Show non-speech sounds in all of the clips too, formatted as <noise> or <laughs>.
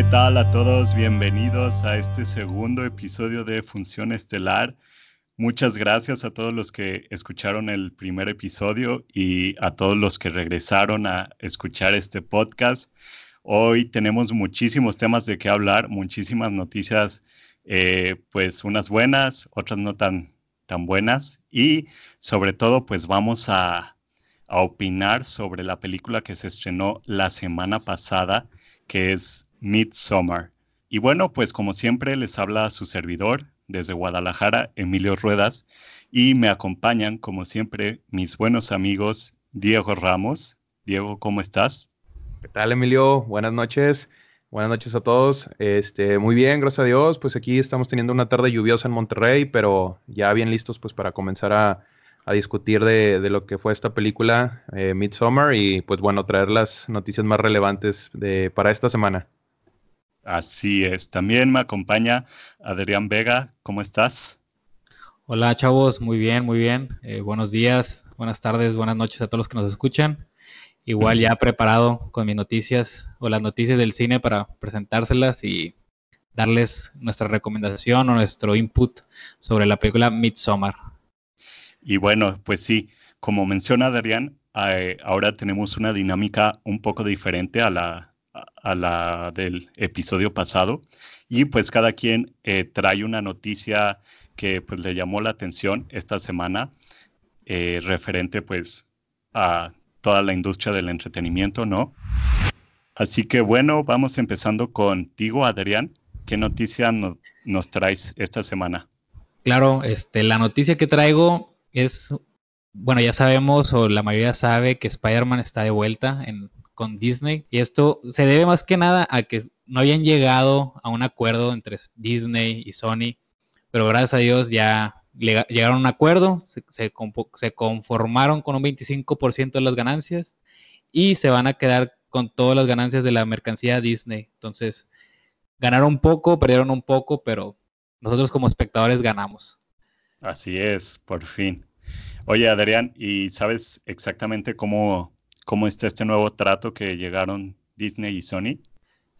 ¿Qué tal a todos? Bienvenidos a este segundo episodio de Función Estelar. Muchas gracias a todos los que escucharon el primer episodio y a todos los que regresaron a escuchar este podcast. Hoy tenemos muchísimos temas de qué hablar, muchísimas noticias, eh, pues unas buenas, otras no tan, tan buenas y sobre todo pues vamos a, a opinar sobre la película que se estrenó la semana pasada, que es Midsummer. Y bueno, pues como siempre les habla su servidor desde Guadalajara, Emilio Ruedas, y me acompañan como siempre mis buenos amigos Diego Ramos. Diego, ¿cómo estás? ¿Qué tal, Emilio? Buenas noches. Buenas noches a todos. Este, muy bien, gracias a Dios. Pues aquí estamos teniendo una tarde lluviosa en Monterrey, pero ya bien listos pues para comenzar a, discutir de, lo que fue esta película eh, Midsommar y pues bueno, traer las noticias más relevantes de, para esta semana. Así es. También me acompaña Adrián Vega. ¿Cómo estás? Hola chavos, muy bien, muy bien. Eh, buenos días, buenas tardes, buenas noches a todos los que nos escuchan. Igual ya <laughs> preparado con mis noticias o las noticias del cine para presentárselas y darles nuestra recomendación o nuestro input sobre la película Midsommar. Y bueno, pues sí, como menciona Adrián, eh, ahora tenemos una dinámica un poco diferente a la, a la del episodio pasado y pues cada quien eh, trae una noticia que pues le llamó la atención esta semana eh, referente pues a toda la industria del entretenimiento, ¿no? Así que bueno, vamos empezando contigo, Adrián. ¿Qué noticia nos traes esta semana? Claro, este, la noticia que traigo es, bueno, ya sabemos o la mayoría sabe que Spider-Man está de vuelta en, con Disney y esto se debe más que nada a que no habían llegado a un acuerdo entre Disney y Sony, pero gracias a Dios ya llegaron a un acuerdo, se, conformaron con un 25% de las ganancias y se van a quedar con todas las ganancias de la mercancía Disney. Entonces, ganaron un poco, perdieron un poco, pero nosotros como espectadores ganamos. Así es, por fin. Oye, Adrián, ¿y sabes exactamente cómo, cómo está este nuevo trato que llegaron Disney y Sony?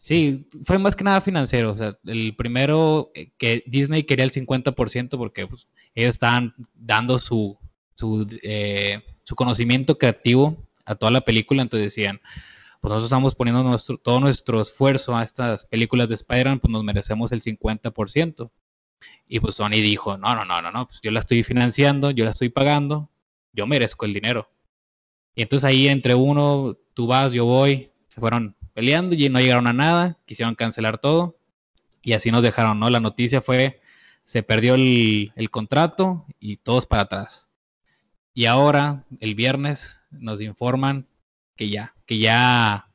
Sí, fue más que nada financiero. O sea, el primero eh, que Disney quería el 50% porque pues, ellos estaban dando su, su, eh, su, conocimiento creativo a toda la película, entonces decían, pues nosotros estamos poniendo nuestro, todo nuestro esfuerzo a estas películas de Spider-Man, pues nos merecemos el 50%. Y pues Sony dijo, no, no, no, no, no, pues yo la estoy financiando, yo la estoy pagando, yo merezco el dinero. Y entonces ahí entre uno, tú vas, yo voy, se fueron peleando y no llegaron a nada, quisieron cancelar todo y así nos dejaron, ¿no? La noticia fue, se perdió el, contrato y todos para atrás. Y ahora, el viernes, nos informan que ya, que ya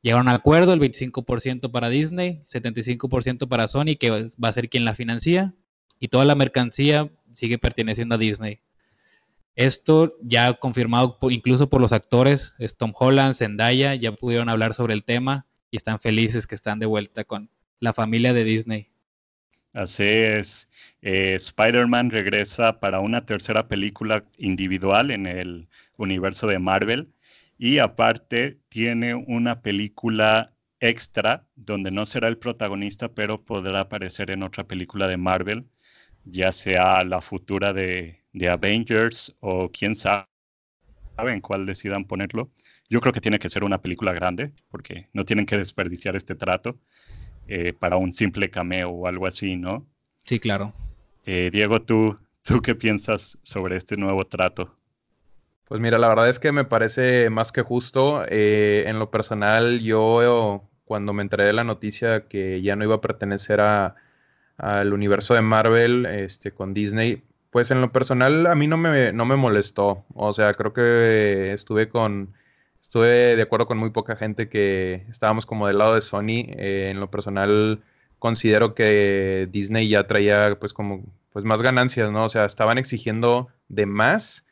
llegaron a acuerdo, el 25% para Disney, 75% para Sony, que va a ser quien la financia, y toda la mercancía sigue perteneciendo a Disney. Esto ya confirmado incluso por los actores, Tom Holland, Zendaya, ya pudieron hablar sobre el tema y están felices que están de vuelta con la familia de Disney. Así es. Eh, Spider-Man regresa para una tercera película individual en el universo de Marvel y aparte tiene una película extra donde no será el protagonista, pero podrá aparecer en otra película de Marvel, ya sea la futura de de Avengers o quién sabe en cuál decidan ponerlo. Yo creo que tiene que ser una película grande porque no tienen que desperdiciar este trato eh, para un simple cameo o algo así, ¿no? Sí, claro. Eh, Diego, ¿tú, ¿tú qué piensas sobre este nuevo trato? Pues mira, la verdad es que me parece más que justo. Eh, en lo personal, yo cuando me enteré de la noticia que ya no iba a pertenecer al universo de Marvel este, con Disney, pues en lo personal a mí no me, no me molestó. O sea, creo que estuve con. Estuve de acuerdo con muy poca gente que estábamos como del lado de Sony. Eh, en lo personal, considero que Disney ya traía pues como pues más ganancias, ¿no? O sea, estaban exigiendo de más.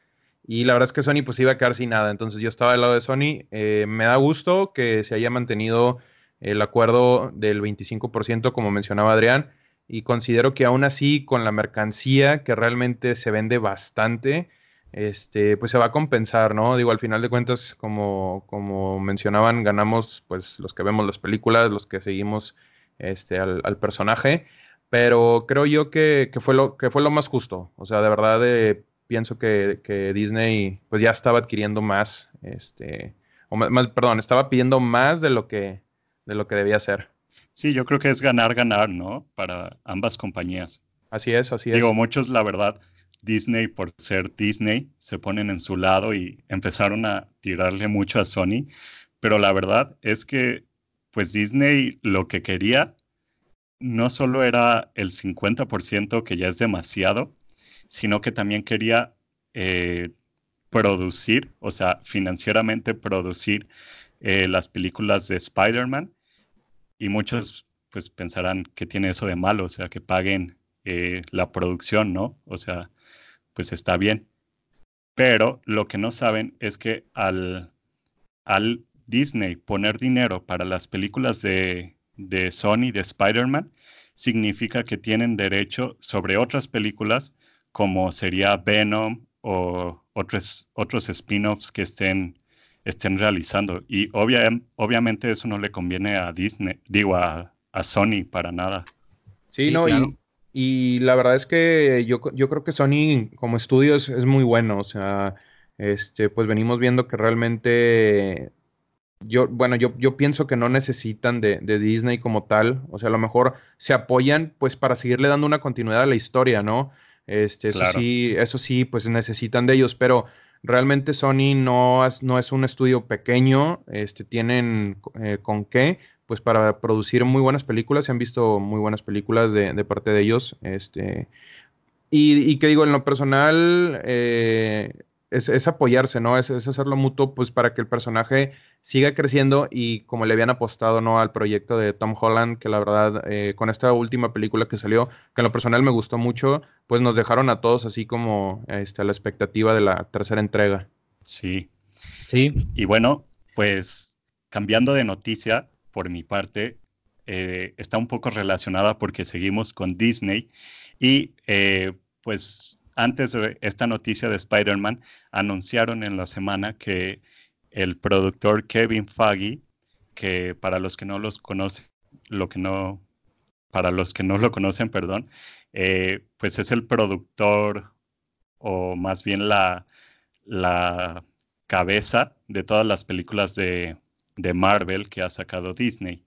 Y la verdad es que Sony pues iba a quedar sin nada. Entonces yo estaba del lado de Sony. Eh, me da gusto que se haya mantenido el acuerdo del 25%, como mencionaba Adrián y considero que aún así con la mercancía que realmente se vende bastante, este, pues se va a compensar, ¿no? Digo, al final de cuentas, como, como mencionaban, ganamos pues los que vemos las películas, los que seguimos este, al, personaje, pero creo yo que, fue lo, que fue lo más justo. O sea, de verdad eh, pienso que, Disney pues ya estaba adquiriendo más, este, o más, perdón, estaba pidiendo más de lo que, de lo que debía hacer. Sí, yo creo que es ganar, ganar, ¿no? Para ambas compañías. Así es, así es. Digo, muchos, la verdad, Disney, por ser Disney, se ponen en su lado y empezaron a tirarle mucho a Sony. Pero la verdad es que, pues Disney lo que quería no solo era el 50%, que ya es demasiado, sino que también quería eh, producir, o sea, financieramente producir eh, las películas de Spider-Man. Y muchos pues pensarán que tiene eso de malo, o sea, que paguen eh, la producción, ¿no? O sea, pues está bien. Pero lo que no saben es que al, al Disney poner dinero para las películas de, de Sony, de Spider-Man, significa que tienen derecho sobre otras películas como sería Venom o otros, otros spin-offs que estén, estén realizando. Y obviamente eso no le conviene a Disney, digo, a, Sony para nada. Sí, no, y, y la verdad es que yo, yo creo que Sony como estudio es, muy bueno. O sea, este, pues venimos viendo que realmente yo, bueno, yo, yo pienso que no necesitan de, Disney como tal. O sea, a lo mejor se apoyan pues para seguirle dando una continuidad a la historia, ¿no? Este, eso sí, eso sí, pues necesitan de ellos, pero realmente Sony no es, no es un estudio pequeño, este, tienen eh, con qué pues para producir muy buenas películas. Se han visto muy buenas películas de, parte de ellos. Este, y, que digo, en lo personal, eh, es, apoyarse, ¿no? Es, hacerlo mutuo, pues para que el personaje siga creciendo y como le habían apostado, ¿no? Al proyecto de Tom Holland, que la verdad, eh, con esta última película que salió, que en lo personal me gustó mucho, pues nos dejaron a todos así como este, a la expectativa de la tercera entrega. Sí. Sí. Y bueno, pues cambiando de noticia, por mi parte, eh, está un poco relacionada porque seguimos con Disney y eh, pues antes de esta noticia de Spider-Man anunciaron en la semana que el productor Kevin Feige, que para los que no los conocen, lo que no, para los que no lo conocen, perdón, eh, pues es el productor o más bien la, la cabeza de todas las películas de, de Marvel que ha sacado Disney.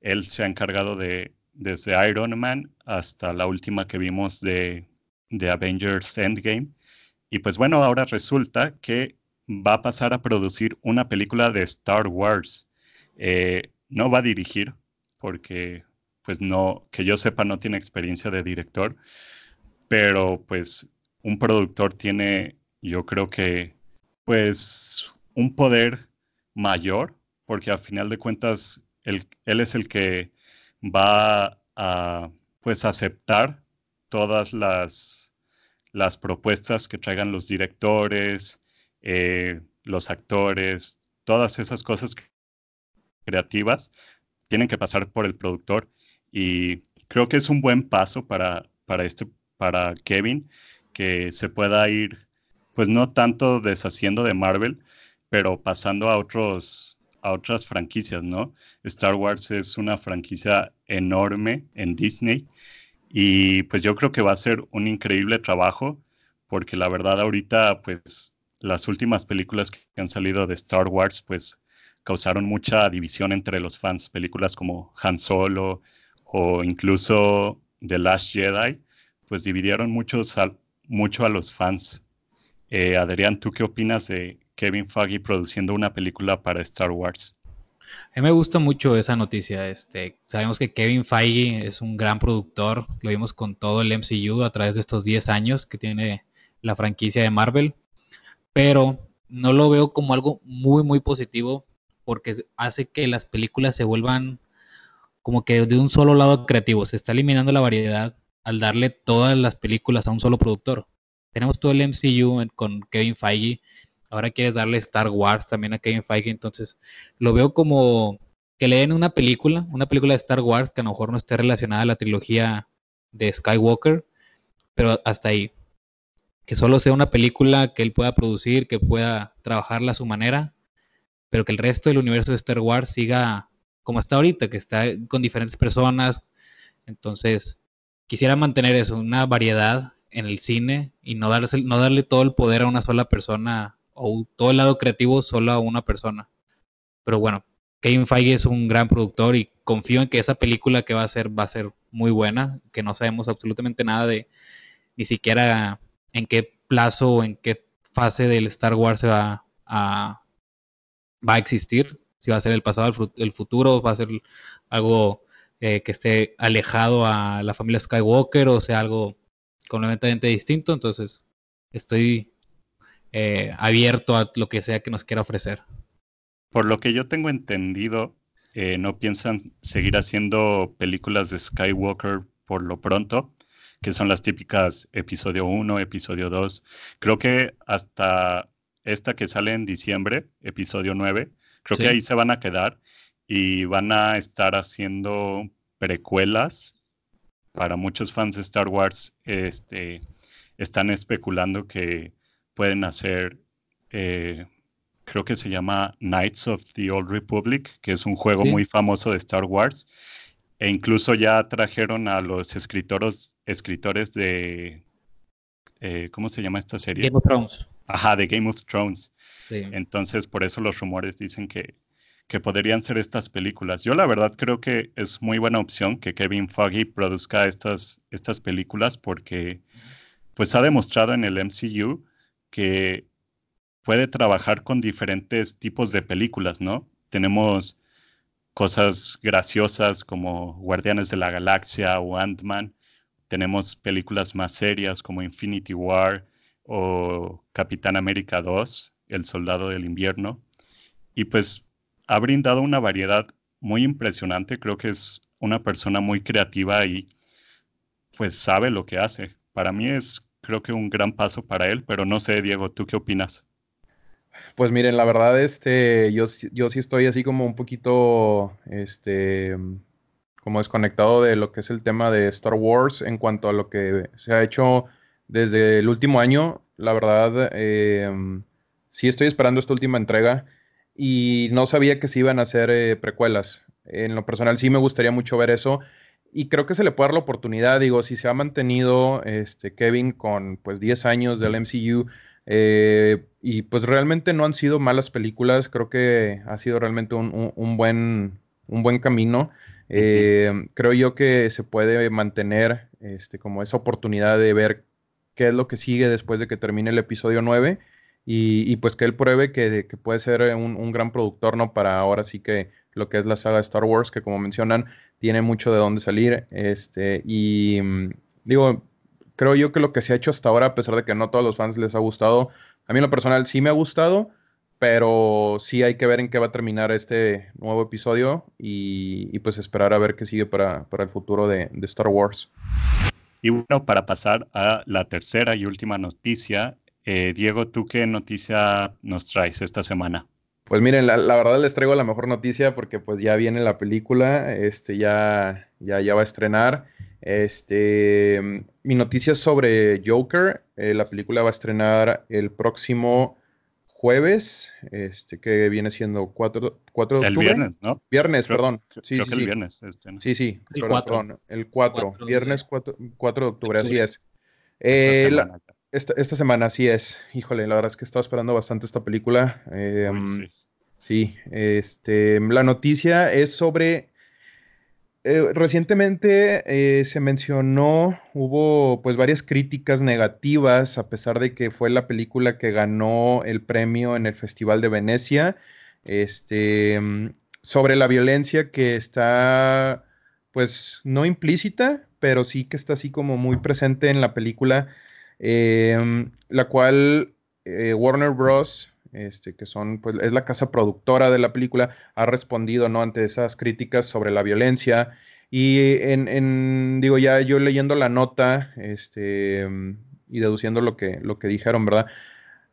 Él se ha encargado de, desde Iron Man hasta la última que vimos de, de Avengers Endgame. Y pues bueno, ahora resulta que va a pasar a producir una película de Star Wars. Eh, no va a dirigir, porque pues no, que yo sepa, no tiene experiencia de director, pero pues un productor tiene, yo creo que, pues un poder mayor porque a final de cuentas él, es el que va a pues aceptar todas las, las propuestas que traigan los directores, eh, los actores, todas esas cosas creativas tienen que pasar por el productor y creo que es un buen paso para, para, este, para Kevin que se pueda ir pues no tanto deshaciendo de Marvel, pero pasando a otros a otras franquicias, ¿no? Star Wars es una franquicia enorme en Disney y pues yo creo que va a ser un increíble trabajo porque la verdad ahorita pues las últimas películas que han salido de Star Wars pues causaron mucha división entre los fans, películas como Han Solo o incluso The Last Jedi, pues dividieron muchos mucho a los fans. Eh, Adrián, ¿tú qué opinas de Kevin Feige produciendo una película para Star Wars. A mí me gusta mucho esa noticia. Este, sabemos que Kevin Feige es un gran productor. Lo vimos con todo el MCU a través de estos 10 años que tiene la franquicia de Marvel. Pero no lo veo como algo muy, muy positivo porque hace que las películas se vuelvan como que de un solo lado creativo. Se está eliminando la variedad al darle todas las películas a un solo productor. Tenemos todo el MCU con Kevin Feige ahora quieres darle Star Wars también a Kevin Feige, entonces lo veo como que le den una película, una película de Star Wars que a lo mejor no esté relacionada a la trilogía de Skywalker, pero hasta ahí. que solo sea una película que él pueda producir, que pueda trabajarla a su manera, pero que el resto del universo de Star Wars siga como está ahorita, que está con diferentes personas. Entonces, quisiera mantener eso, una variedad en el cine y no, darle, no darle todo el poder a una sola persona o todo el lado creativo solo a una persona. Pero bueno, Kevin Feige es un gran productor y confío en que esa película que va a hacer va a ser muy buena, que no sabemos absolutamente nada de ni siquiera en qué plazo o en qué fase del Star Wars se va a, va a existir, si va a ser el pasado, el futuro, va a ser algo eh, que esté alejado a la familia Skywalker o sea algo completamente distinto, entonces estoy eh, abierto a lo que sea que nos quiera ofrecer. Por lo que yo tengo entendido, eh, no piensan seguir haciendo películas de Skywalker por lo pronto, que son las típicas episodio 1, episodio 2. Creo que hasta esta que sale en diciembre, episodio 9, creo que ahí se van a quedar y van a estar haciendo precuelas. Para muchos fans de Star Wars, este, están especulando que pueden hacer eh, creo que se llama Knights of the Old Republic, que es un juego muy famoso de Star Wars. E incluso ya trajeron a los escritores, escritores de, eh, ¿cómo se llama esta serie? Game of Thrones. Ajá, de Game of Thrones. Entonces, por eso los rumores dicen que, que podrían ser estas películas. Yo la verdad creo que es muy buena opción que Kevin Foggy produzca estas, estas películas porque pues ha demostrado en el MCU que puede trabajar con diferentes tipos de películas, ¿no? Tenemos cosas graciosas como Guardianes de la Galaxia o Ant-Man. Tenemos películas más serias como Infinity War o Capitán América 2, El Soldado del Invierno. Y pues ha brindado una variedad muy impresionante. Creo que es una persona muy creativa y pues sabe lo que hace. Para mí es creo que un gran paso para él, pero no sé, Diego, ¿tú qué opinas? Pues miren, la verdad, este, yo, yo sí estoy así como un poquito, este, como desconectado de lo que es el tema de Star Wars en cuanto a lo que se ha hecho desde el último año. La verdad, em, sí estoy esperando esta última entrega y no sabía que se iban a hacer eh, precuelas. En lo personal sí me gustaría mucho ver eso y creo que se le puede dar la oportunidad. Digo, si se ha mantenido este, Kevin con pues 10 años del MCU eh, y pues realmente no han sido malas películas, creo que ha sido realmente un, buen, un buen camino. Eh, creo yo que se puede mantener este, como esa oportunidad de ver qué es lo que sigue después de que termine el episodio 9 y, pues que él pruebe que, puede ser un, gran productor, ¿no? Para ahora sí que lo que es la saga de Star Wars, que como mencionan, tiene mucho de dónde salir. Este, y mm, digo, creo yo que lo que se ha hecho hasta ahora, a pesar de que no a todos los fans les ha gustado, a mí en lo personal sí me ha gustado, pero sí hay que ver en qué va a terminar este nuevo episodio y, pues esperar a ver qué sigue para, el futuro de, Star Wars. Y bueno, para pasar a la tercera y última noticia, eh, Diego, ¿tú qué noticia nos traes esta semana? Pues miren, la, verdad les traigo la mejor noticia porque pues ya viene la película, este ya, ya, ya va a estrenar. Este, mi noticia es sobre Joker. Eh, la película va a estrenar el próximo jueves, este, que viene siendo 4, de octubre. El viernes, ¿no? Viernes, perdón. Sí, creo sí, que el viernes. Este, Sí, sí, el 4. el 4, viernes 4, de octubre, así es. esta, eh, semana. Esta, semana, así es. Híjole, la verdad es que estaba esperando bastante esta película. Eh, sí. sí, este, la noticia es sobre eh, recientemente eh, se mencionó, hubo pues varias críticas negativas, a pesar de que fue la película que ganó el premio en el Festival de Venecia, este, mm, sobre la violencia que está pues no implícita, pero sí que está así como muy presente en la película, em, la cual eh, Warner Bros este, que son, pues, es la casa productora de la película, ha respondido, ¿no? Ante esas críticas sobre la violencia. Y en, digo, ya yo leyendo la nota, este, y deduciendo lo que, lo que dijeron, ¿verdad?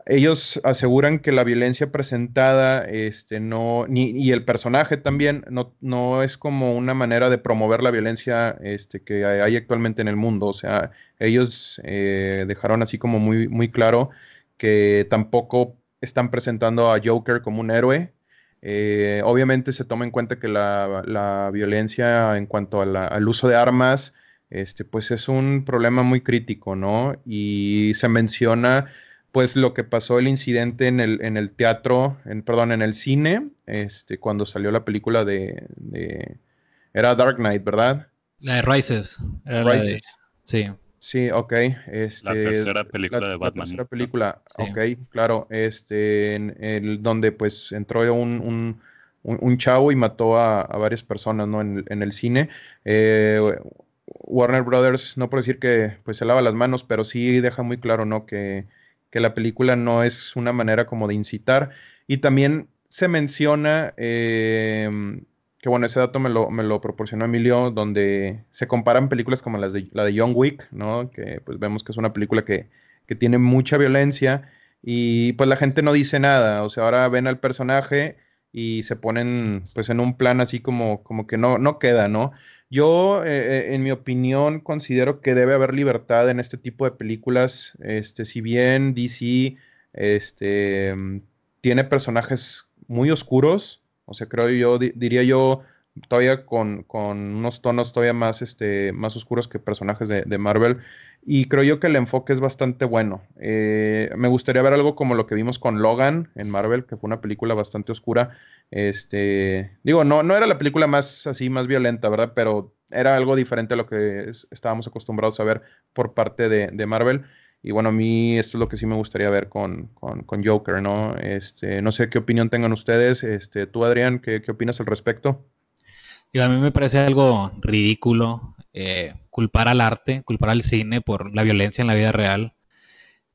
Ellos aseguran que la violencia presentada, este, no, ni, y el personaje también, no, no, es como una manera de promover la violencia este, que hay actualmente en el mundo. O sea, ellos eh, dejaron así como muy, muy claro que tampoco están presentando a Joker como un héroe. Eh, obviamente se toma en cuenta que la, violencia en cuanto al uso de armas, este, pues es un problema muy crítico, ¿no? Y se menciona pues lo que pasó el incidente en el, en el teatro, en, perdón, en el cine, este, cuando salió la película de, era Dark Knight, ¿verdad? La de Rises. Rises. sí. Sí, ok. Este, la tercera película de Batman. La tercera película, ok, claro. Este, en el, donde pues entró un, un, chavo y mató a, varias personas, ¿no? En, en el cine. Eh, Warner Brothers, no por decir que pues se lava las manos, pero sí deja muy claro, ¿no? Que, la película no es una manera como de incitar. Y también se menciona em, que bueno, ese dato me lo, me lo, proporcionó Emilio, donde se comparan películas como las de, la de John Wick, ¿no? Que pues vemos que es una película que, que, tiene mucha violencia y pues la gente no dice nada, o sea, ahora ven al personaje y se ponen pues en un plan así como, como que no, no queda, ¿no? Yo, eh, eh, en mi opinión, considero que debe haber libertad en este tipo de películas. Este, si bien DC este, tiene personajes muy oscuros, o sea, creo yo, diría yo, todavía con, unos tonos todavía más, este, más oscuros que personajes de, Marvel. Y creo yo que el enfoque es bastante bueno. Eh, me gustaría ver algo como lo que vimos con Logan en Marvel, que fue una película bastante oscura. Este, digo, no, no era la película más así, más violenta, ¿verdad? Pero era algo diferente a lo que estábamos acostumbrados a ver por parte de, Marvel. Y bueno, a mí esto es lo que sí me gustaría ver con, Joker, ¿no? Este, no sé qué opinión tengan ustedes. Este, tú, Adrián, ¿qué, qué opinas al respecto? A mí me parece algo ridículo eh, culpar al arte, culpar al cine por la violencia en la vida real.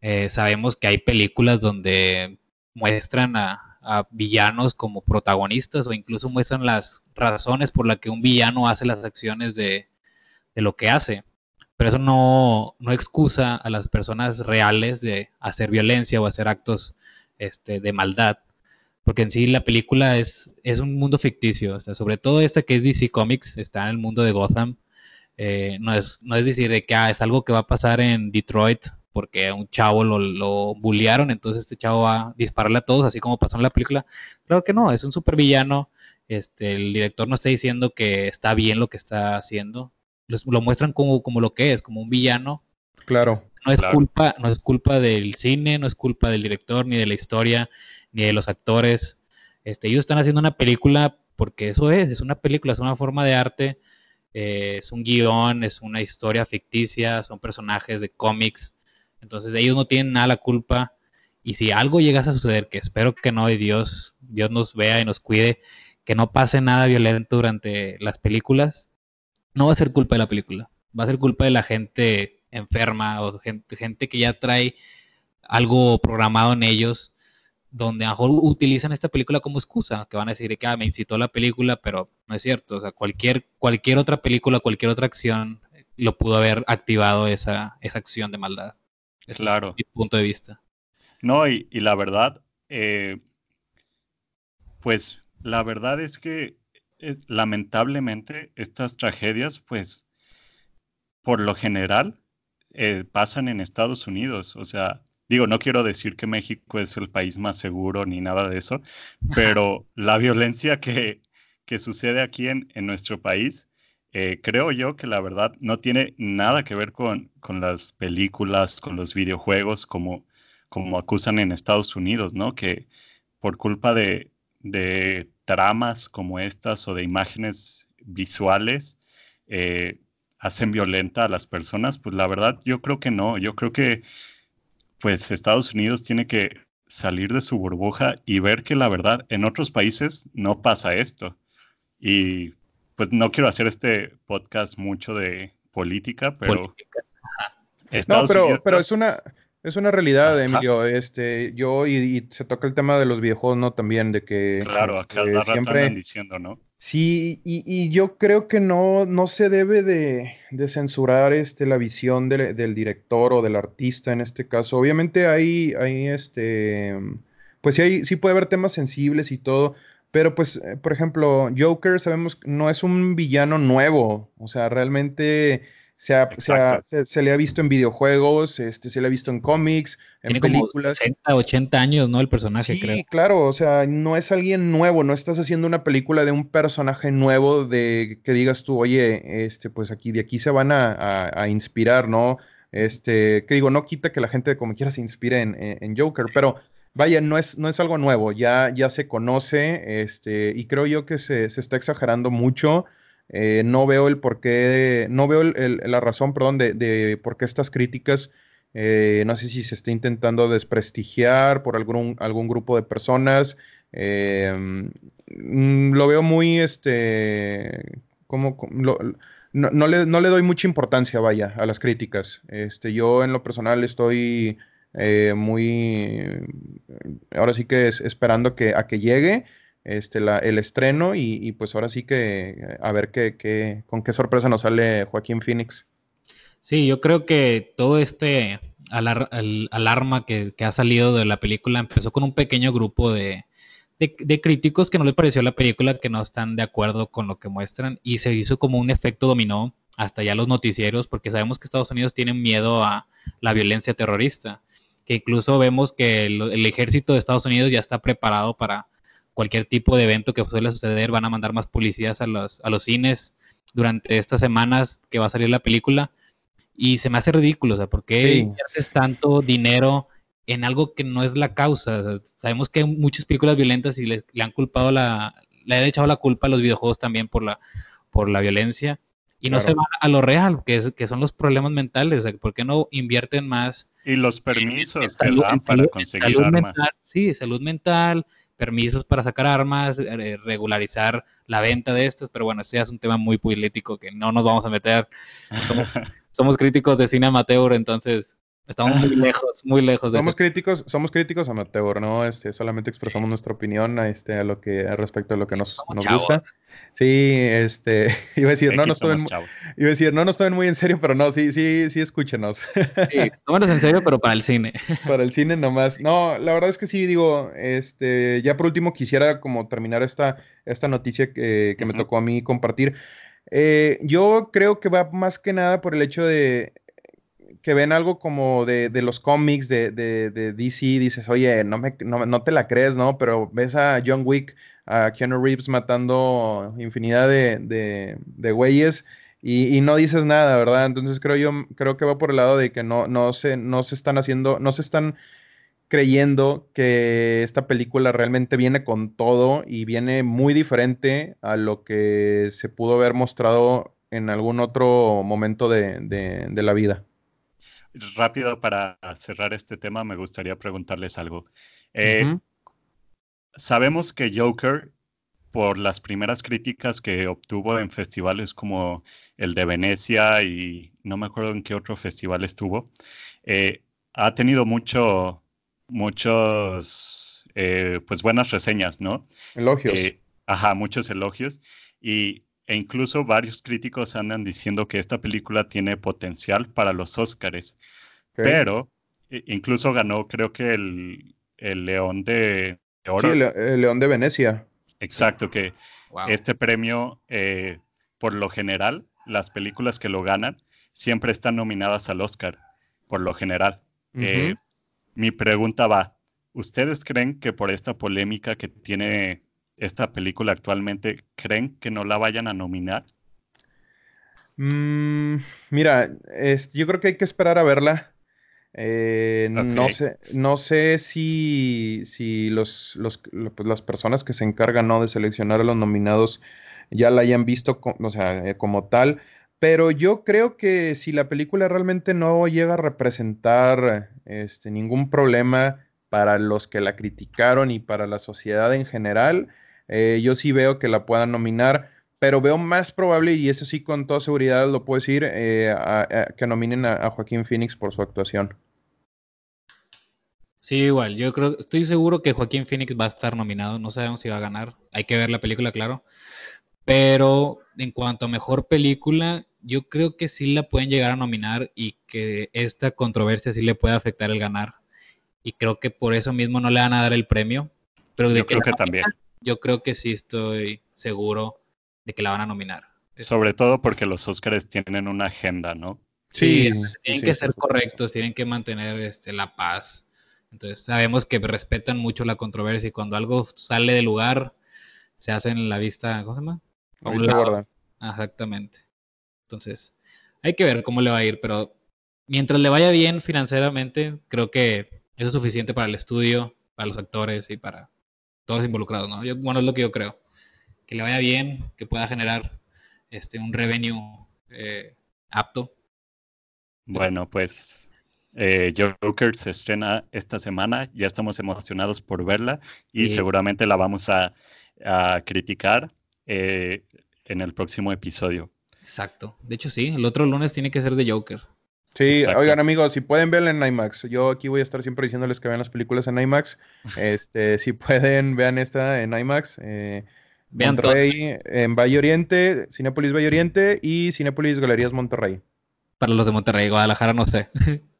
Eh, sabemos que hay películas donde muestran a, villanos como protagonistas o incluso muestran las razones por las que un villano hace las acciones de, lo que hace. Pero eso no, no, excusa a las personas reales de hacer violencia o hacer actos este, de maldad porque en sí la película es, es un mundo ficticio, o sea, sobre todo esta que es DC Comics, está en el mundo de Gotham, eh, no, es, no es decir de que ah, es algo que va a pasar en Detroit, porque a un chavo lo, lo bullearon, entonces este chavo va a dispararle a todos, así como pasó en la película. Claro que no, es un supervillano, este, el director no está diciendo que está bien lo que está haciendo, lo muestran como, como lo que es, como un villano. Claro. No es, culpa, no es culpa del cine, no es culpa del director ni de la historia, ni de los actores. Este, ellos están haciendo una película porque eso es, es una película, es una forma de arte, eh, es un guion, es una historia ficticia, son personajes de cómics. Entonces ellos no tienen nada la culpa. Y si algo llegase a suceder, que espero que no, y Dios, Dios nos vea y nos cuide, que no pase nada violento durante las películas, no va a ser culpa de la película, va a ser culpa de la gente enferma o gente, gente que ya trae algo programado en ellos donde a lo mejor utilizan esta película como excusa, que van a decir que ah, me incitó la película, pero no es cierto. O sea, cualquier, cualquier otra película, cualquier otra acción lo pudo haber activado esa, esa acción de maldad. claro. mi punto de vista. No, y, la verdad, eh, pues la verdad es que eh, lamentablemente estas tragedias, pues por lo general, eh, pasan en Estados Unidos. O sea, Digo, no quiero decir que México es el país más seguro ni nada de eso, pero la violencia que, que sucede aquí en, en nuestro país, eh, creo yo que la verdad no tiene nada que ver con, con las películas, con los videojuegos, como, como acusan en Estados Unidos, ¿no? Que por culpa de, de tramas como estas o de imágenes visuales, eh, hacen violenta a las personas, pues la verdad yo creo que no, yo creo que pues Estados Unidos tiene que salir de su burbuja y ver que la verdad en otros países no pasa esto. Y pues no quiero hacer este podcast mucho de política, pero... no, pero, pero es una... Es una realidad, Emilio. Este, yo y, se toca el tema de los videojuegos, ¿no? También de que claro, acá este, siempre diciendo, ¿no? Sí, y, yo creo que no, no se debe de, censurar este, la visión del director o del artista en este caso. Obviamente hay, hay este, pues sí, hay, sí puede haber temas sensibles y todo, pero pues, eh, por ejemplo, Joker sabemos no es un villano nuevo, o sea, realmente se, le ha visto en videojuegos, este, se le ha visto en cómics, en películas. Como 60, 80 años, ¿no? El personaje, sí, creo. claro, o sea, no es alguien nuevo, no estás haciendo una película de un personaje nuevo de que digas tú, oye, este, pues aquí, de aquí se van a, inspirar, ¿no? Este, que digo, no quita que la gente como quiera se inspire en, Joker, pero vaya, no es, no es algo nuevo, ya, ya se conoce, este, y creo yo que se, se está exagerando mucho. Eh, no veo el por qué, no veo la razón, perdón, de, por qué estas críticas, eh, no sé si se está intentando desprestigiar por algún, algún grupo de personas. Eh, mm, lo veo muy, este, como, no, le, doy mucha importancia, vaya, a las críticas. Este, yo en lo personal estoy muy, ahora sí que es, esperando que, a que llegue este, el estreno y, pues ahora sí que a ver qué, con qué sorpresa nos sale Joaquín Phoenix. Sí, yo creo que todo este alarma que, ha salido de la película empezó con un pequeño grupo de, críticos que no les pareció la película, que no están de acuerdo con lo que muestran y se hizo como un efecto dominó hasta ya los noticieros, porque sabemos que Estados Unidos tiene miedo a la violencia terrorista, que incluso vemos que el ejército de Estados Unidos ya está preparado para cualquier tipo de evento que suele suceder, van a mandar más policías a los, a los cines durante estas semanas que va a salir la película. Y se me hace ridículo, o sea, ¿por qué inviertes tanto dinero en algo que no es la causa? sabemos que hay muchas películas violentas y le, han culpado la, le han echado la culpa a los videojuegos también por la, por la violencia. Y no se van a lo real, que, es, que son los problemas mentales. O sea, ¿por qué no invierten más? Y los permisos que dan para conseguir armas. sí, salud mental, permisos para sacar armas, eh, regularizar la venta de estas, pero bueno, eso ya es un tema muy político que no nos vamos a meter. Somos, <laughs> críticos de cine amateur, entonces estamos muy <laughs> lejos, muy lejos de somos críticos, somos críticos amateur, ¿no? Este, solamente expresamos nuestra opinión a este a lo que respecto a lo que nos, nos gusta. Sí, este, <laughs> iba a decir, no nos tomen, iba a decir, no nos tomen muy en serio, pero no, sí, sí, sí, escúchenos. Sí, <laughs> tómenos en serio, pero para el cine. Para el cine nomás. No, la verdad es que sí, digo, este, ya por último quisiera como terminar esta, esta noticia que, me tocó a mí compartir. Eh, yo creo que va más que nada por el hecho de que ven algo como de, de los cómics de, de, de, DC, dices, oye, no, me, no, te la crees, ¿no? Pero ves a John Wick a Keanu Reeves matando infinidad de, de, güeyes y, no dices nada, ¿verdad? Entonces creo yo, creo que va por el lado de que no, no, se, no se están haciendo, no se están creyendo que esta película realmente viene con todo y viene muy diferente a lo que se pudo haber mostrado en algún otro momento de, la vida. Rápido para cerrar este tema, me gustaría preguntarles algo. Eh, sabemos que Joker, por las primeras críticas que obtuvo en festivales como el de Venecia y no me acuerdo en qué otro festival estuvo, eh, ha tenido mucho, muchos, eh, pues buenas reseñas, ¿no? Elogios. Ajá, muchos elogios. Y, e incluso varios críticos andan diciendo que esta película tiene potencial para los Óscares. Pero incluso ganó, creo que el, el León de, Sí, el, León de Venecia. Exacto, que este premio, eh, por lo general, las películas que lo ganan siempre están nominadas al Oscar, por lo general. Eh, mi pregunta va, ¿ustedes creen que por esta polémica que tiene esta película actualmente, creen que no la vayan a nominar? Mm, mira, yo creo que hay que esperar a verla. Eh, no, sé, no sé si, si los, pues, las personas que se encargan ¿no? de seleccionar a los nominados ya la hayan visto o sea, eh, como tal, pero yo creo que si la película realmente no llega a representar este, ningún problema para los que la criticaron y para la sociedad en general, eh, yo sí veo que la puedan nominar pero veo más probable, y eso sí con toda seguridad lo puedo decir, eh, que nominen a, Joaquín Phoenix por su actuación. Sí, igual, yo creo, estoy seguro que Joaquín Phoenix va a estar nominado, no sabemos si va a ganar, hay que ver la película, claro, Pero en cuanto a mejor película, yo creo que sí la pueden llegar a nominar y que esta controversia sí le puede afectar el ganar. Y creo que por eso mismo no le van a dar el premio. Pero de yo creo que también. Yo creo que sí estoy seguro de que la van a nominar. Sobre todo porque los Oscars tienen una agenda, ¿no? Sí, tienen que ser correctos, tienen que mantener este, la paz. Entonces sabemos que respetan mucho la controversia y cuando algo sale de lugar, se hace en la vista, ¿cómo se llama? La vista gorda. Exactamente. Entonces, hay que ver cómo le va a ir, pero mientras le vaya bien financieramente, creo que eso es suficiente para el estudio, para los actores y para todos involucrados, ¿no? bueno, es lo que yo creo. Que le vaya bien, que pueda generar este, un revenue eh, apto. Bueno, pues eh, Joker se estrena esta semana, ya estamos emocionados por verla y seguramente la vamos a, criticar eh, en el próximo episodio. Exacto. De hecho, sí, el otro lunes tiene que ser de Joker. Sí, oigan amigos, si pueden verla en IMAX, yo aquí voy a estar siempre diciéndoles que vean las películas en IMAX. <laughs> Este, si pueden, vean esta en IMAX. Eh, Monterrey, en Valle Oriente, Cinépolis Valle Oriente y Cinépolis Galerías Monterrey. Para los de Monterrey, Guadalajara, no sé. <laughs>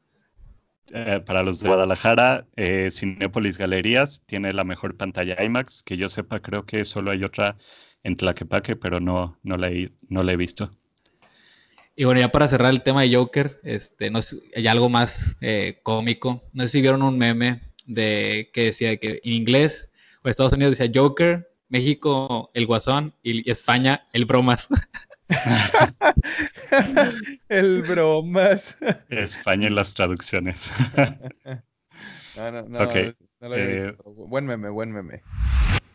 Eh, para los de Guadalajara, eh, Cinépolis Galerías tiene la mejor pantalla IMAX. Que yo sepa, creo que solo hay otra en Tlaquepaque, pero no, no, la, he, no la he visto. Y bueno, ya para cerrar el tema de Joker, este, no hay algo más eh, cómico. No sé si vieron un meme de que decía que en inglés o Estados Unidos decía Joker, México el Guasón y España el Bromas. <laughs> el Bromas. España en las traducciones. <laughs> no, no, no, eh, Buen meme, buen meme.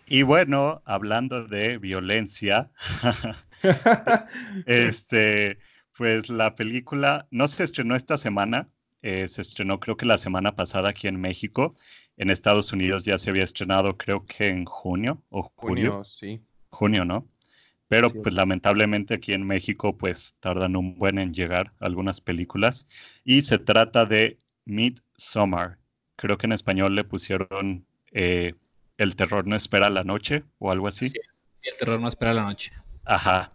Y bueno, hablando de violencia, <laughs> este, pues la película no se estrenó esta semana, eh, se estrenó creo que la semana pasada aquí en México. En Estados Unidos ya se había estrenado creo que en junio o julio. Junio, sí. Junio, ¿no? Pero pues lamentablemente aquí en México pues tardan un buen en llegar algunas películas. Y se trata de Midsommar. Creo que en español le pusieron eh, el terror no espera la noche o algo así. Sí, el terror no espera la noche. Ajá.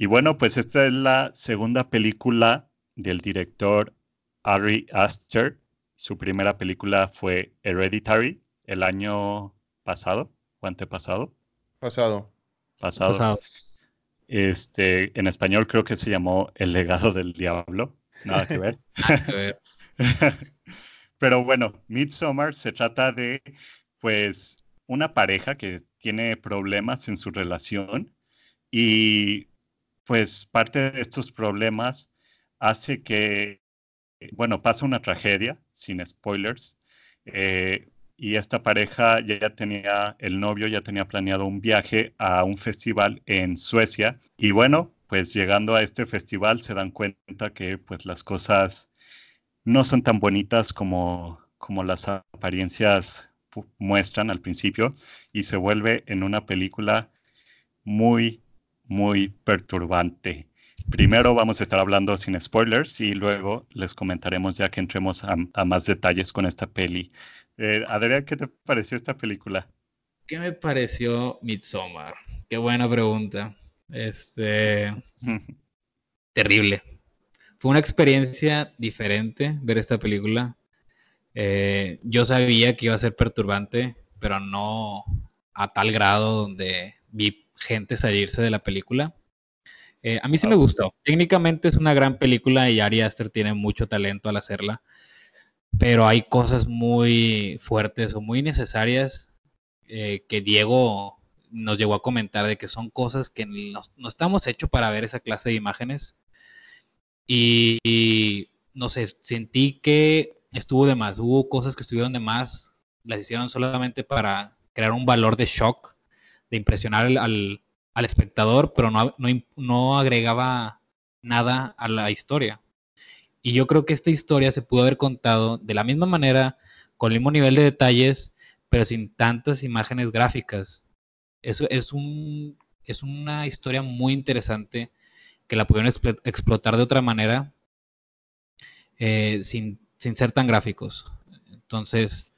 Y bueno, pues esta es la segunda película del director Ari Aster. Su primera película fue Hereditary el año pasado o antepasado. Pasado. Pasado. Pasado. Este, en español creo que se llamó El legado del diablo. Nada que ver. Nada que ver. Pero bueno, Midsommar se trata de, pues, una pareja que tiene problemas en su relación y pues parte de estos problemas hace que, bueno, pasa una tragedia, sin spoilers, eh, y esta pareja ya tenía, el novio ya tenía planeado un viaje a un festival en Suecia y bueno, pues llegando a este festival se dan cuenta que pues las cosas no son tan bonitas como, como las apariencias muestran al principio y se vuelve en una película muy, muy perturbante. Primero vamos a estar hablando sin spoilers y luego les comentaremos ya que entremos a, más detalles con esta peli. Eh, Adrián, ¿qué te pareció esta película? ¿Qué me pareció Midsommar? Qué buena pregunta. Este. <laughs> terrible. Fue una experiencia diferente ver esta película. Eh, yo sabía que iba a ser perturbante, pero no a tal grado donde vi gente salirse de la película. Eh, a mí sí me gustó. Técnicamente es una gran película y Ari Aster tiene mucho talento al hacerla, pero hay cosas muy fuertes o muy necesarias eh, que Diego nos llegó a comentar de que son cosas que no, estamos hechos para ver esa clase de imágenes. y no sé, sentí que estuvo de más. Hubo cosas que estuvieron de más, las hicieron solamente para crear un valor de shock, de impresionar al, espectador, pero no, no, agregaba nada a la historia. Y yo creo que esta historia se pudo haber contado de la misma manera, con el mismo nivel de detalles, pero sin tantas imágenes gráficas. Eso es, un, es una historia muy interesante que la pudieron explotar de otra manera, eh, sin sin ser tan gráficos. Entonces,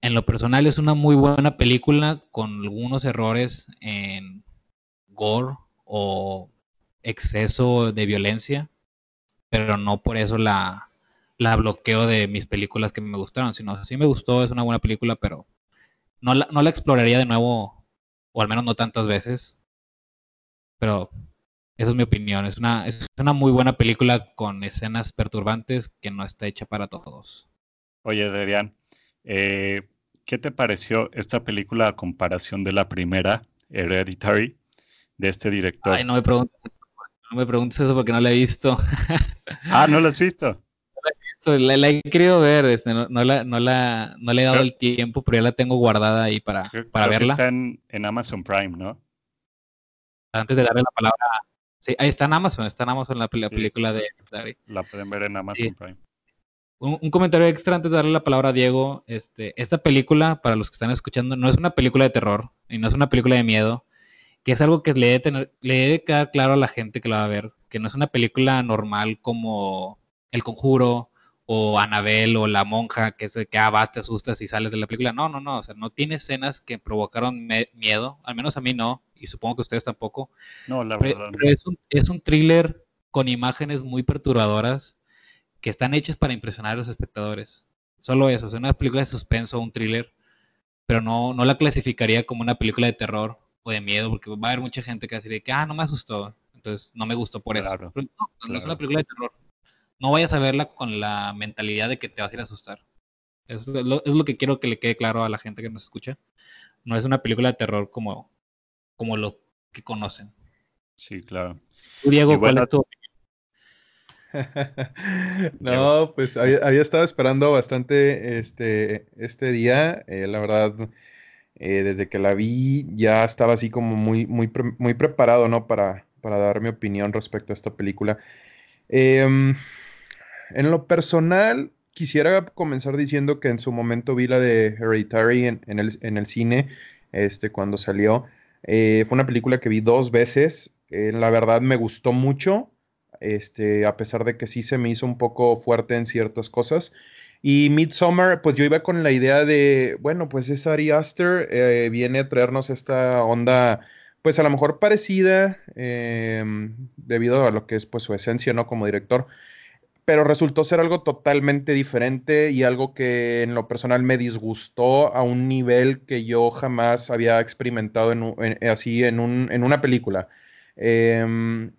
en lo personal es una muy buena película con algunos errores en gore o exceso de violencia, pero no por eso la, la bloqueo de mis películas que me gustaron, sino sí me gustó, es una buena película, pero no la, no la exploraría de nuevo, o al menos no tantas veces. Pero esa es mi opinión. Es una, es una muy buena película con escenas perturbantes que no está hecha para todos. Oye, Adrián, eh, ¿qué te pareció esta película a comparación de la primera, Hereditary, de este director? Ay, no me preguntes, no me preguntes eso porque no la he visto. <laughs> ah, ¿no la has visto? La, he querido ver, este, no, la, no, la, no le he dado el tiempo, pero ya la tengo guardada ahí para, para verla. está en, Amazon Prime, ¿no? Antes de darle la palabra. Sí, ahí está en Amazon, está en Amazon la, película de La pueden ver en Amazon Prime. Un, comentario extra antes de darle la palabra a Diego. Este, esta película, para los que están escuchando, no es una película de terror y no es una película de miedo, que es algo que le debe, tener, le debe quedar claro a la gente que la va a ver, que no es una película normal como El Conjuro o Anabel o La Monja, que es que ah, vas, te asustas y sales de la película. No, no, no, o sea, no tiene escenas que provocaron miedo, al menos a mí no, y supongo que ustedes tampoco. No, la verdad. Pero, es, un, es un thriller con imágenes muy perturbadoras que están hechas para impresionar a los espectadores. Solo eso, es una película de suspenso, un thriller, pero no, no la clasificaría como una película de terror o de miedo, porque va a haber mucha gente que va a decir que, ah, no me asustó, entonces no me gustó por eso. no, no es una película de terror no vayas a verla con la mentalidad de que te vas a ir a asustar. Eso es lo, que quiero que le quede claro a la gente que nos escucha. No es una película de terror como, como lo que conocen. Sí, claro. Diego, ¿cuál es tu <laughs> no, pues había, estado esperando bastante este, este día. Eh, la verdad, eh, desde que la vi ya estaba así como muy, muy, muy preparado, ¿no? Para, para dar mi opinión respecto a esta película. Eh, en lo personal, quisiera comenzar diciendo que en su momento vi la de Hereditary en, el, cine, este, cuando salió. Eh, fue una película que vi dos veces. La verdad me gustó mucho, este, a pesar de que sí se me hizo un poco fuerte en ciertas cosas. Y Midsommar, pues yo iba con la idea de, bueno, pues es Ari Aster, eh, viene a traernos esta onda, pues a lo mejor parecida, em, debido a lo que es pues su esencia, ¿no? Como director pero resultó ser algo totalmente diferente y algo que en lo personal me disgustó a un nivel que yo jamás había experimentado en, así en, un, en, una película. Em,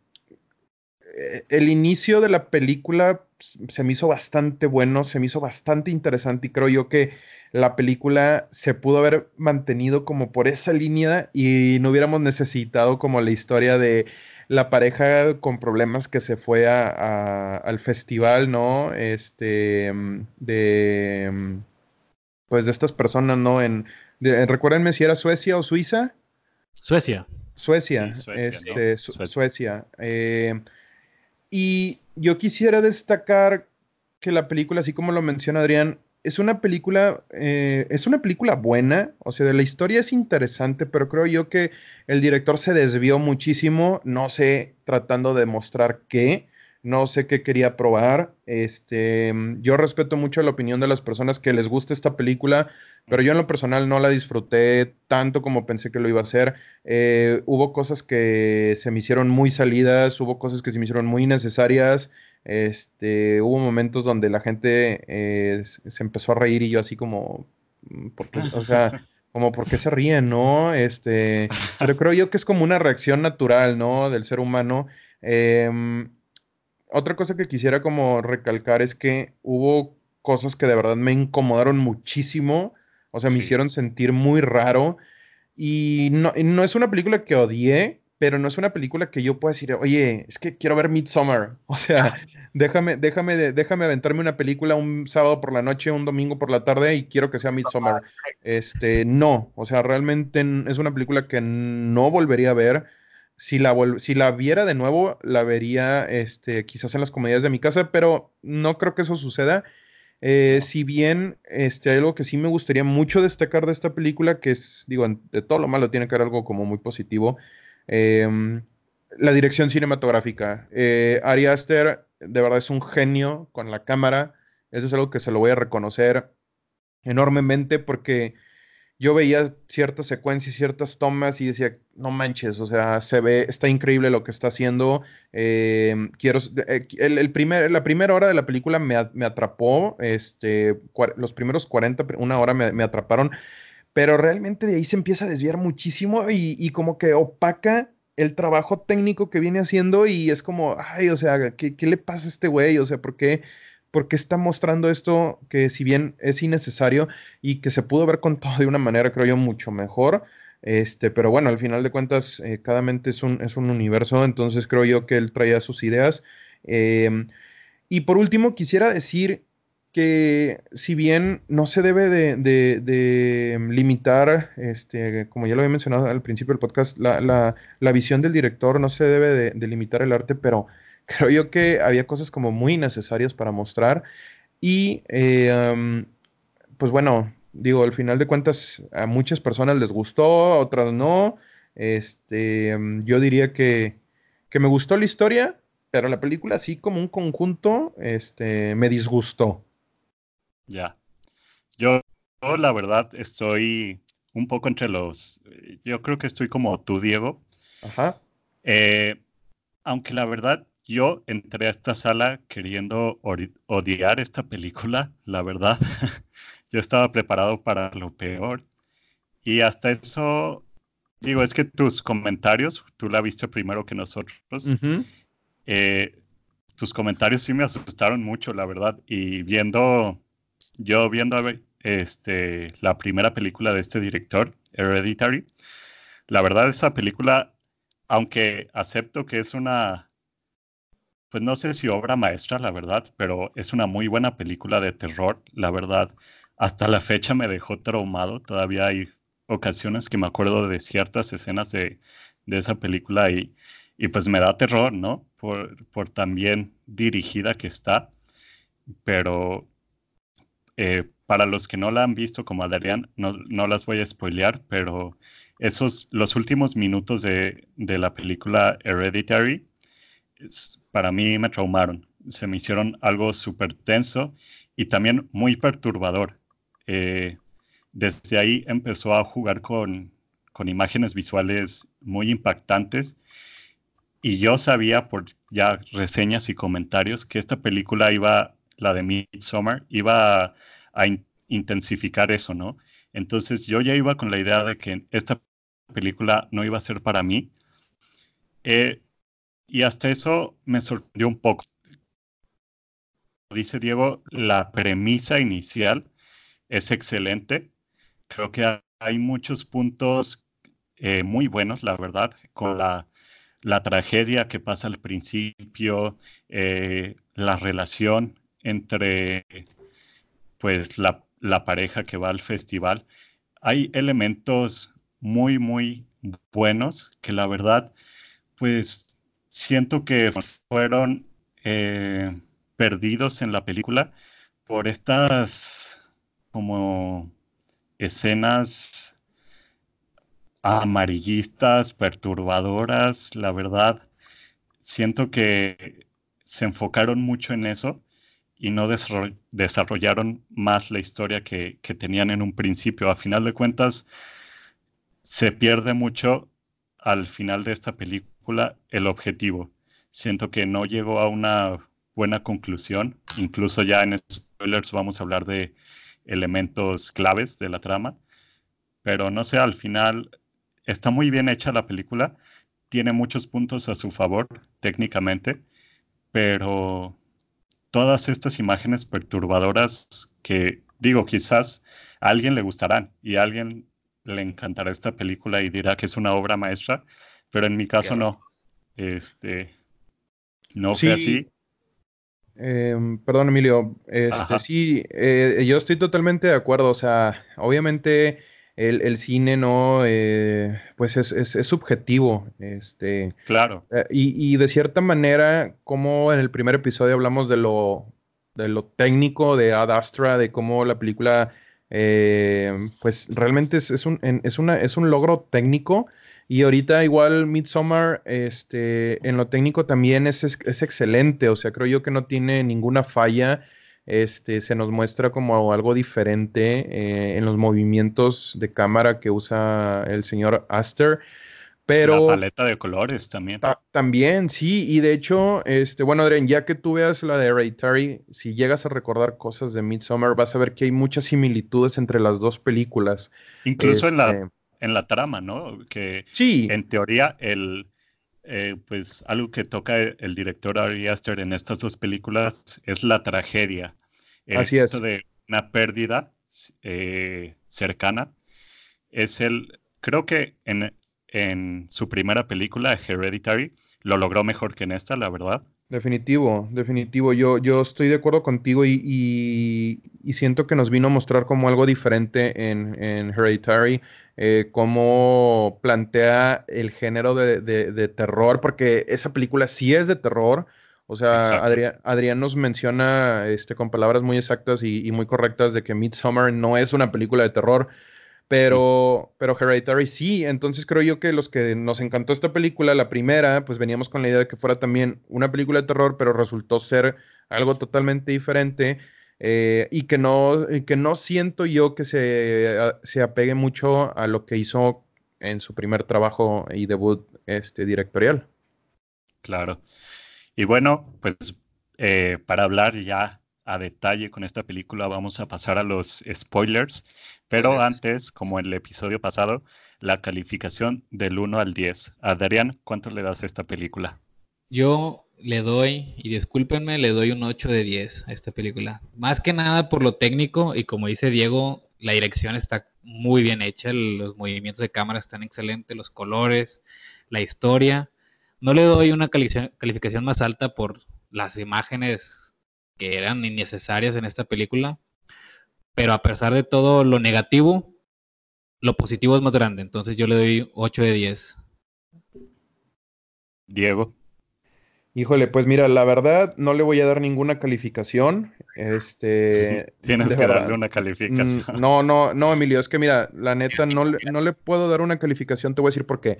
el inicio de la película se me hizo bastante bueno, se me hizo bastante interesante y creo yo que la película se pudo haber mantenido como por esa línea y no hubiéramos necesitado como la historia de la pareja con problemas que se fue a, al festival, ¿no? Este, mm, de, mm, pues de estas personas, ¿no? En, recuérdenme si era Suecia o Suiza. Suecia. Suecia, este, Suecia. Eh, y yo quisiera destacar que la película, así como lo menciona Adrián, es una película, eh, es una película buena, o sea, de la historia es interesante, pero creo yo que el director se desvió muchísimo, no sé, tratando de mostrar qué, no sé qué quería probar. Este, yo respeto mucho la opinión de las personas que les gusta esta película, pero yo en lo personal no la disfruté tanto como pensé que lo iba a hacer. Eh, hubo cosas que se me hicieron muy salidas, hubo cosas que se me hicieron muy necesarias. Este, hubo momentos donde la gente eh, se empezó a reír y yo así como, mm, porque, o sea, como porque se ríen, ¿no? Este, pero creo yo que es como una reacción natural, ¿no? Del ser humano. Em, otra cosa que quisiera como recalcar es que hubo cosas que de verdad me incomodaron muchísimo, o sea, me hicieron sentir muy raro. Y no, no es una película que odié, pero no es una película que yo pueda decir, oye, es que quiero ver Midsommar. <laughs> O sea, déjame, déjame, déjame aventarme una película un sábado por la noche, un domingo por la tarde y quiero que sea Midsommar. Este, no, o sea, realmente es una película que no volvería a ver. Si la, si la viera de nuevo, la vería este, quizás en las comedias de mi casa, pero no creo que eso suceda. Eh, si bien este, hay algo que sí me gustaría mucho destacar de esta película, que es, digo, de todo lo malo tiene que haber algo como muy positivo, Em, la dirección cinematográfica. Eh, Ari Aster de verdad es un genio con la cámara. Eso es algo que se lo voy a reconocer enormemente porque yo veía ciertas secuencias, ciertas tomas y decía, no manches, o sea, se ve, está increíble lo que está haciendo. Em, quiero, eh, el, primer, la primera hora de la película me, atrapó, este, los primeros 40, una hora me, atraparon, pero realmente de ahí se empieza a desviar muchísimo y, como que opaca el trabajo técnico que viene haciendo y es como, ay, o sea, ¿qué, qué le pasa a este güey? O sea, ¿por qué? Porque está mostrando esto que si bien es innecesario y que se pudo haber contado <laughs> de una manera, creo yo, mucho mejor, este, pero bueno, al final de cuentas, eh, cada mente es un, es un, universo, entonces creo yo que él traía sus ideas. Em, y por último, quisiera decir que si bien no se debe de, limitar, este, como ya lo había mencionado al principio del podcast, la, la visión del director no se debe de, limitar el arte, pero <laughs> creo yo que había cosas como muy necesarias para mostrar y eh, pues bueno, digo, al final de cuentas a muchas personas les gustó, a otras no. Este, yo diría que, que me gustó la historia, pero la película así como un conjunto, este, me disgustó. Ya. Yo, la verdad estoy un poco entre los, yo creo que estoy como tú, Diego. Ajá. Eh, aunque la verdad yo entré a esta sala queriendo odiar esta película, la verdad. <laughs> Yo estaba preparado para lo peor. Y hasta eso, digo, es que tus comentarios, tú la viste primero que nosotros, eh, tus comentarios sí me asustaron mucho, la verdad. Y viendo, yo viendo este, la primera película de este director, Hereditary, la verdad esa película, aunque acepto que es una pues no sé si obra maestra, la verdad, pero es una muy buena película de terror, la verdad. Hasta la fecha me dejó traumado, todavía hay ocasiones que me acuerdo de ciertas escenas de, esa película y, y, pues me da terror, ¿no? Por, por tan bien dirigida que está, pero eh, para los que no la han visto como Adrián, no, no las voy a spoilear, pero esos, los últimos minutos de, de la película Hereditary, para mí me traumaron. Se me hicieron algo súper tenso y también muy perturbador. Eh, desde ahí empezó a jugar con, con imágenes visuales muy impactantes y yo sabía por ya reseñas y comentarios que esta película iba, la de Midsommar, iba a, intensificar eso, ¿no? Entonces yo ya iba con la idea de que esta película no iba a ser para mí. Eh, y hasta eso me sorprendió un poco. Dice Diego, la premisa inicial es excelente. Creo que hay muchos puntos eh, muy buenos, la verdad, con la, tragedia que pasa al principio, eh, la relación entre pues la, la pareja que va al festival. Hay elementos muy, muy buenos que la verdad, pues siento que fueron eh, perdidos en la película por estas como escenas amarillistas, perturbadoras, la verdad. Siento que se enfocaron mucho en eso y no desarrollaron más la historia que, que, tenían en un principio. A final de cuentas, se pierde mucho al final de esta película el objetivo. Siento que no llegó a una buena conclusión. Incluso ya en spoilers vamos a hablar de elementos claves de la trama. Pero no sé, al final está muy bien hecha la película. Tiene muchos puntos a su favor técnicamente. Pero todas estas imágenes perturbadoras que digo, quizás a alguien le gustarán y a alguien le encantará esta película y dirá que es una obra maestra, pero en mi caso no. Este, no fue así. Em, perdón, Emilio. Este, sí, eh, yo estoy totalmente de acuerdo. O sea, obviamente el, cine no, eh, pues es, es, subjetivo. Este, claro. Eh, y, de cierta manera, como en el primer episodio hablamos de lo, de lo técnico de Ad Astra, de cómo la película, pues realmente es, es, un, es, una, es un logro técnico y ahorita igual Midsommar, este, en lo técnico también es, es, excelente, o sea, creo yo que no tiene ninguna falla. este, se nos muestra como algo diferente eh, en los movimientos de cámara que usa el señor Aster. Pero, la paleta de colores también. también, sí, y de hecho, este, bueno, Adrián, ya que tú veas la de Hereditary, si llegas a recordar cosas de Midsommar, vas a ver que hay muchas similitudes entre las dos películas. Incluso en, la, este en la trama, ¿no? Que sí. en teoría el, eh, pues algo que toca el director Ari Aster en estas dos películas es la tragedia. El Así es. de una pérdida eh, cercana. Es el, creo que en, en su primera película, Hereditary, lo logró mejor que en esta, la verdad. Definitivo, definitivo. Yo, yo estoy de acuerdo contigo y, siento que nos vino a mostrar como algo diferente en, Hereditary, eh, cómo plantea el género de, terror, porque esa película sí es de terror. O sea, Adrián, nos menciona este, con palabras muy exactas y, y, muy correctas de que Midsommar no es una película de terror, pero, pero Hereditary sí, entonces creo yo que los que nos encantó esta película, la primera, pues veníamos con la idea de que fuera también una película de terror, pero resultó ser algo totalmente diferente eh, y que no, que no siento yo que se, se, apegue mucho a lo que hizo en su primer trabajo y debut este, directorial. Claro. Y bueno, pues eh, para hablar ya a detalle con esta película, vamos a pasar a los spoilers. Pero antes, como en el episodio pasado, la calificación del 1 al 10. Adrián, ¿cuánto le das a esta película? Yo le doy, y discúlpenme, le doy un 8 de 10 a esta película. Más que nada por lo técnico y como dice Diego, la dirección está muy bien hecha, los movimientos de cámara están excelentes, los colores, la historia. No le doy una calificación más alta por las imágenes que eran innecesarias en esta película, pero a pesar de todo lo negativo, lo positivo es más grande, entonces yo le doy 8 de 10. Diego. Híjole, pues mira, la verdad no le voy a dar ninguna calificación. Este, <laughs> Tienes que darle una calificación. Mm, no, no, no, Emilio, es que mira, la neta no, no le puedo dar una calificación, te voy a decir por qué.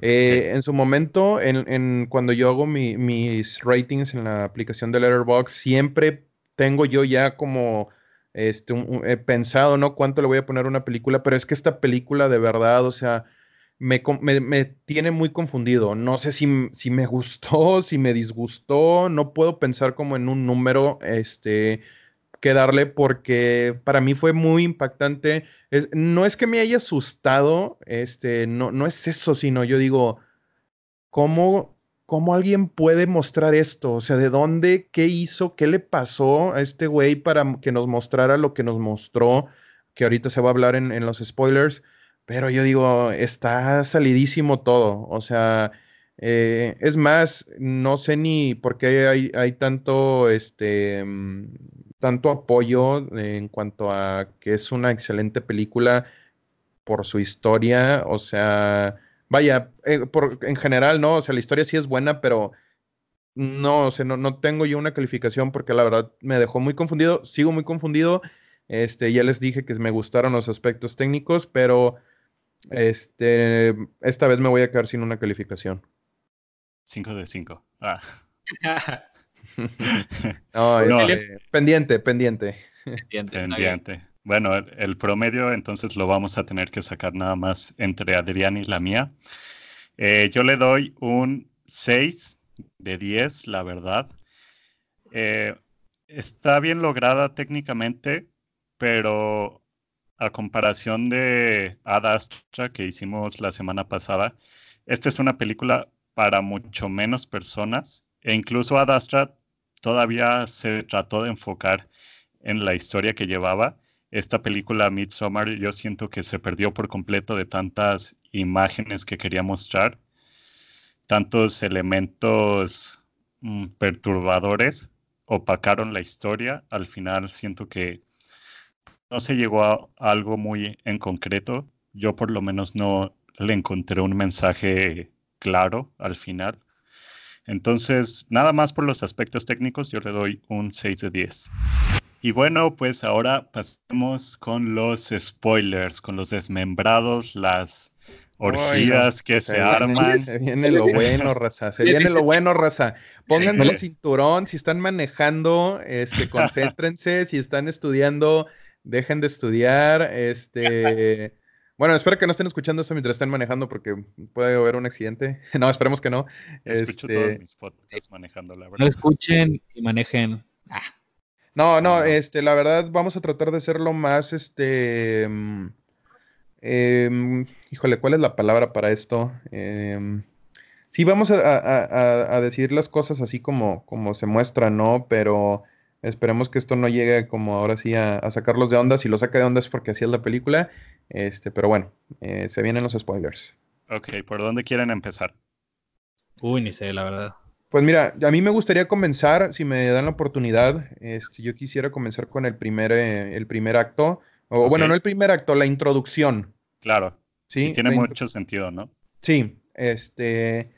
Eh, en su momento, en, cuando yo hago mis ratings en la aplicación de Letterboxd, siempre tengo yo ya como este, pensado, ¿no? Cuánto le voy a poner a una película, pero es que esta película de verdad, o sea, me, me, tiene muy confundido. No sé si, si, me gustó, <laughs> si me disgustó, no puedo pensar como en un número, este, que darle porque para mí fue muy impactante. Es, no es que me haya asustado, este, no, no es eso, sino yo digo, ¿cómo, ¿cómo alguien puede mostrar esto? O sea, ¿de dónde, qué hizo, qué le pasó a este güey para que nos mostrara lo que nos mostró? Que ahorita se va a hablar en, en los spoilers pero yo digo, está salidísimo todo. O sea, eh, es más, no sé ni por qué hay, hay tanto, este, mm, tanto apoyo en cuanto a que es una excelente película por su historia. O sea, vaya, eh, por, en general, ¿no? O sea, la historia sí es buena, pero no, o sea, no, no tengo yo una calificación porque la verdad me dejó muy confundido. Sigo muy confundido. Este, ya les dije que me gustaron los aspectos técnicos, pero este, esta vez me voy a quedar sin una calificación. 5 de 5. Ah. <laughs> no, este, pendiente, pendiente. Pendiente. Bueno, el, promedio entonces lo vamos a tener que sacar nada más entre Adrián y la mía. Eh, yo le doy un 6 de 10, la verdad. Eh, está bien lograda técnicamente, pero a comparación de Ad Astra que hicimos la semana pasada, esta es una película para mucho menos personas e incluso Ad Astra todavía se trató de enfocar en la historia que llevaba. Esta película Midsommar yo siento que se perdió por completo de tantas imágenes que quería mostrar, tantos elementos mm, perturbadores opacaron la historia. Al final siento que no se llegó a algo muy en concreto. Yo por lo menos no le encontré un mensaje claro al final. Entonces, nada más por los aspectos técnicos, yo le doy un 6 de 10. Y bueno, pues ahora pasemos con los spoilers, con los desmembrados, las orgías que se, arman. Se viene lo bueno, raza. Se viene lo bueno, raza. Pónganse el cinturón. Si están manejando, este, concéntrense. si están estudiando, dejen de estudiar. Este. Bueno, espero que no estén escuchando esto mientras estén manejando porque puede haber un accidente. <laughs> No, esperemos que no. Escucho este, todos mis podcasts manejando, la verdad. No escuchen y manejen. Ah. No, no, este, la verdad vamos a tratar de ser lo más, este, mm, em, híjole, ¿cuál es la palabra para esto? Eh, sí, vamos a, decir las cosas así como, como se muestran, ¿no? Pero esperemos que esto no llegue como ahora sí a, sacarlos de onda. Si lo saca de onda es porque así es la película. Este, pero bueno, eh, se vienen los spoilers. Ok, ¿por dónde quieren empezar? Uy, ni sé, la verdad. Pues mira, a mí me gustaría comenzar, si me dan la oportunidad, este, yo quisiera comenzar con el primer, eh, el primer acto, o bueno, no el primer acto, la introducción. Claro. Sí. tiene mucho sentido, ¿no? Sí, este,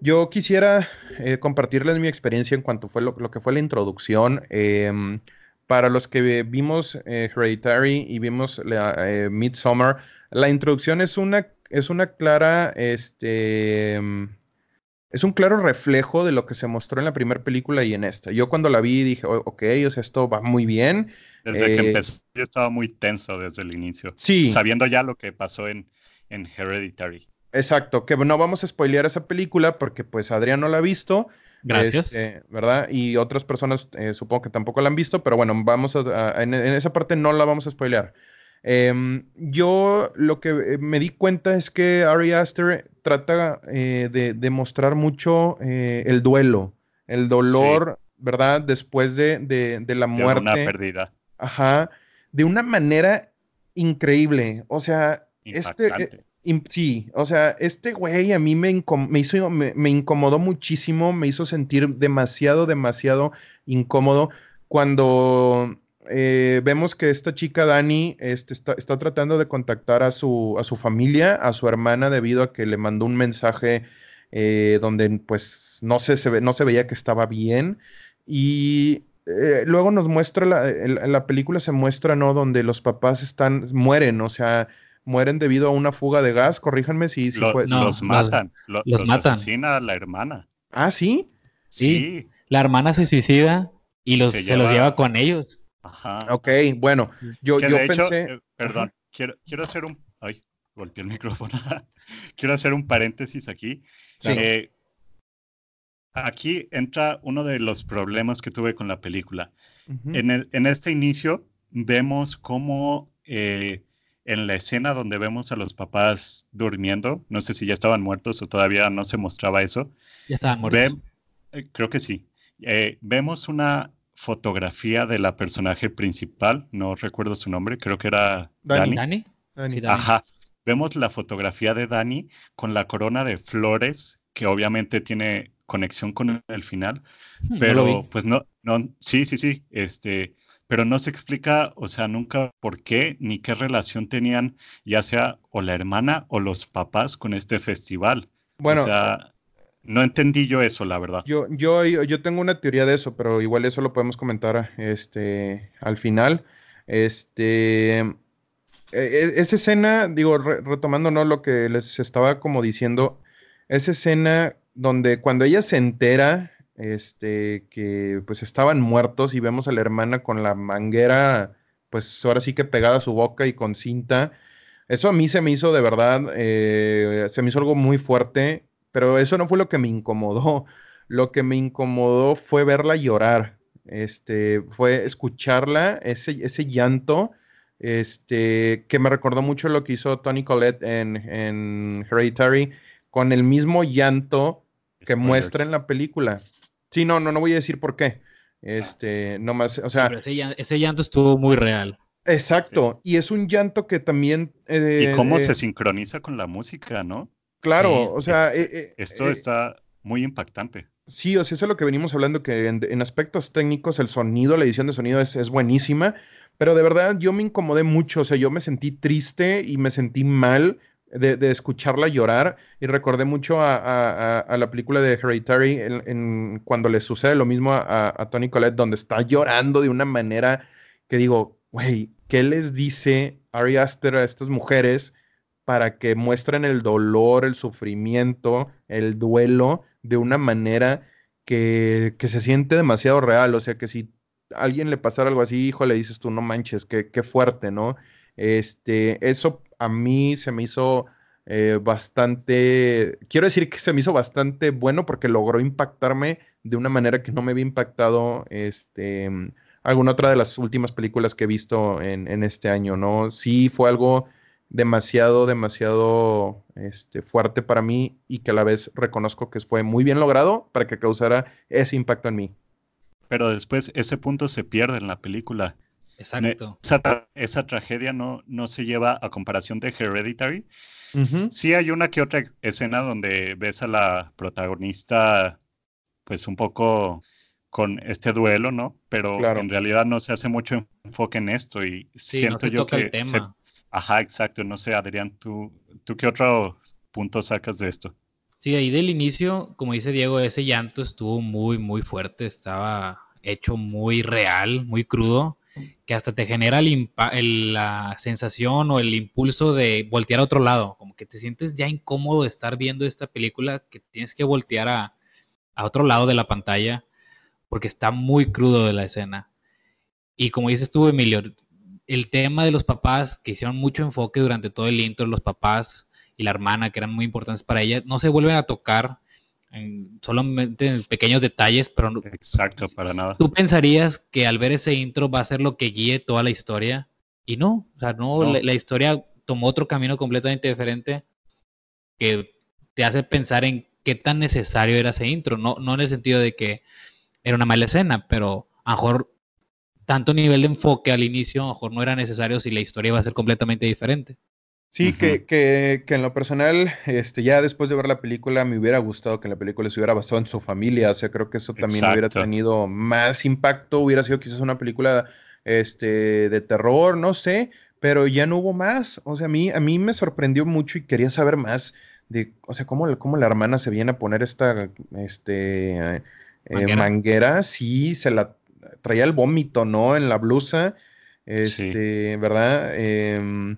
yo quisiera eh, compartirles mi experiencia en cuanto fue lo, que fue la introducción. Em, para los que vimos eh, Hereditary y vimos la, Midsommar, la introducción es una, es una clara, este em, es un claro reflejo de lo que se mostró en la primera película y en esta. Yo cuando la vi dije, ok, o sea, esto va muy bien. Desde que eh, empezó, yo estaba muy tenso desde el inicio. Sí. Sabiendo ya lo que pasó en, en Hereditary. Exacto, que no vamos a spoilear esa película porque pues Adrián no la ha visto. Gracias. Este, ¿Verdad? Y otras personas eh, supongo que tampoco la han visto, pero bueno, vamos a, en, en, esa parte no la vamos a spoilear. Em, yo lo que eh, me di cuenta es que Ari Aster trata eh, de, mostrar mucho el duelo, el dolor, ¿verdad? Después de, de, la muerte. De una pérdida. Ajá. De una manera increíble. O sea, este. Sí, o sea, este güey a mí me, me hizo, me incomodó muchísimo, me hizo sentir demasiado, demasiado incómodo cuando eh, vemos que esta chica Dani este, está, tratando de contactar a su, a su familia, a su hermana, debido a que le mandó un mensaje eh, donde pues no se, se, no se veía que estaba bien. Y eh, luego nos muestra, la, la película se muestra, ¿no? Donde los papás están, mueren, o sea, mueren debido a una fuga de gas, corríjanme si, los matan, los, matan. asesina a la hermana. Ah, ¿sí? Sí. La hermana se suicida y los, se los lleva con ellos. Ajá. Ok, bueno, yo, yo pensé... Eh, perdón, quiero, quiero hacer un... Ay, golpeé el micrófono. <laughs> quiero hacer un paréntesis aquí. Eh, aquí entra uno de los problemas que tuve con la película. en, en, este inicio vemos cómo eh, en la escena donde vemos a los papás durmiendo, no sé si ya estaban muertos o todavía no se mostraba eso. Ya estaban muertos. creo que sí. vemos una fotografía de la personaje principal, no recuerdo su nombre, creo que era Dani. ¿Dani? Ajá. Vemos la fotografía de Dani con la corona de flores, que obviamente tiene conexión con el final, hmm, pero pues no, no, sí, sí, sí, este, pero no se explica, o sea, nunca por qué ni qué relación tenían, ya sea o la hermana o los papás con este festival. Bueno, o sea, no entendí yo eso, la verdad. Yo, yo, yo tengo una teoría de eso, pero igual eso lo podemos comentar este, al final. Este, e, e, esa escena, digo, retomando ¿no? lo que les estaba como diciendo, esa escena donde cuando ella se entera este, que pues estaban muertos y vemos a la hermana con la manguera, pues ahora sí que pegada a su boca y con cinta, eso a mí se me hizo de verdad, eh, se me hizo algo muy fuerte pero eso no fue lo que me incomodó. <laughs> Lo que me incomodó fue verla llorar. Este, fue escucharla, ese, ese llanto, este, que me recordó mucho lo que hizo Tony Collette en, en Hereditary, con el mismo llanto que muestra en la película. Sí, no, no, no voy a decir por qué. Este, no más, o sea. ese, llanto, estuvo muy real. Exacto, y es un llanto que también. y cómo eh, se sincroniza con la música, ¿no? Claro, o sea... Eh, eh, esto eh, está muy impactante. Sí, o sea, eso es lo que venimos hablando, que en, aspectos técnicos el sonido, la edición de sonido es, buenísima, pero de verdad yo me incomodé mucho, o sea, yo me sentí triste y me sentí mal de, escucharla llorar y recordé mucho a, la película de Hereditary en, cuando le sucede lo mismo a, Tony Collette, donde está llorando de una manera que digo, güey, ¿qué les dice Ari Aster a estas mujeres para que muestren el dolor, el sufrimiento, el duelo de una manera que, se siente demasiado real. O sea, que si a alguien le pasara algo así, hijo, le dices tú, no manches, qué, qué fuerte, ¿no? Este, eso a mí se me hizo eh, bastante, quiero decir que se me hizo bastante bueno porque logró impactarme de una manera que no me había impactado este, alguna otra de las últimas películas que he visto en, en este año, ¿no? Sí fue algo demasiado, demasiado este, fuerte para mí y que a la vez reconozco que fue muy bien logrado para que causara ese impacto en mí. Pero después ese punto se pierde en la película. Exacto. Esa, tragedia no, no se lleva a comparación de Hereditary. Sí hay una que otra escena donde ves a la protagonista pues un poco con este duelo, ¿no? Pero en realidad no se hace mucho enfoque en esto y siento yo que Ajá, exacto. No sé, Adrián, ¿tú, ¿tú qué otro punto sacas de esto? Sí, ahí del inicio, como dice Diego, ese llanto estuvo muy, muy fuerte, estaba hecho muy real, muy crudo, que hasta te genera la sensación o el impulso de voltear a otro lado, como que te sientes ya incómodo de estar viendo esta película, que tienes que voltear a, a otro lado de la pantalla, porque está muy crudo de la escena. Y como dices tú, Emilio, el tema de los papás, que hicieron mucho enfoque durante todo el intro, los papás y la hermana, que eran muy importantes para ella, no se vuelven a tocar, en, solamente en pequeños detalles, pero... Exacto, para nada. Tú pensarías que al ver ese intro va a ser lo que guíe toda la historia, y no, o sea, no, La, historia tomó otro camino completamente diferente que te hace pensar en qué tan necesario era ese intro, no, no en el sentido de que era una mala escena, pero a lo mejor tanto nivel de enfoque al inicio, a lo mejor no era necesario si la historia iba a ser completamente diferente. Sí, que, que, que, en lo personal, este, ya después de ver la película, me hubiera gustado que la película se hubiera basado en su familia. O sea, creo que eso también hubiera tenido más impacto. Hubiera sido quizás una película este, de terror, no sé, pero ya no hubo más. O sea, a mí, a mí me sorprendió mucho y quería saber más de, o sea, cómo, cómo la hermana se viene a poner esta este, eh, manguera. manguera. Sí, se la traía el vómito, ¿no? En la blusa, este, ¿verdad? Em,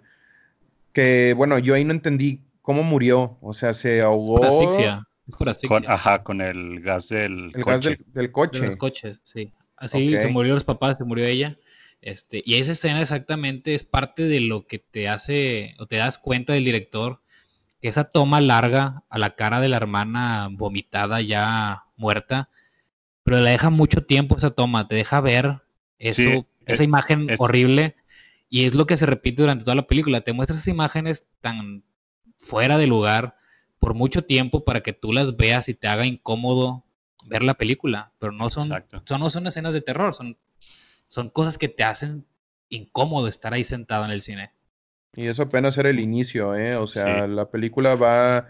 que, bueno, yo ahí no entendí cómo murió, o sea, se ahogó. Por asfixia. Por asfixia. ajá, con el gas del el gas del, coche. De los coches, sí. Así se murió los papás, se murió ella. Este, y esa escena exactamente es parte de lo que te hace, o te das cuenta del director, que esa toma larga a la cara de la hermana vomitada ya muerta, pero le deja mucho tiempo esa toma, te deja ver eso, esa imagen horrible y es lo que se repite durante toda la película, te muestra esas imágenes tan fuera de lugar por mucho tiempo para que tú las veas y te haga incómodo ver la película, pero no son, son no son escenas de terror, son, son cosas que te hacen incómodo estar ahí sentado en el cine. Y eso apenas era el inicio, ¿eh? O sea, la película va...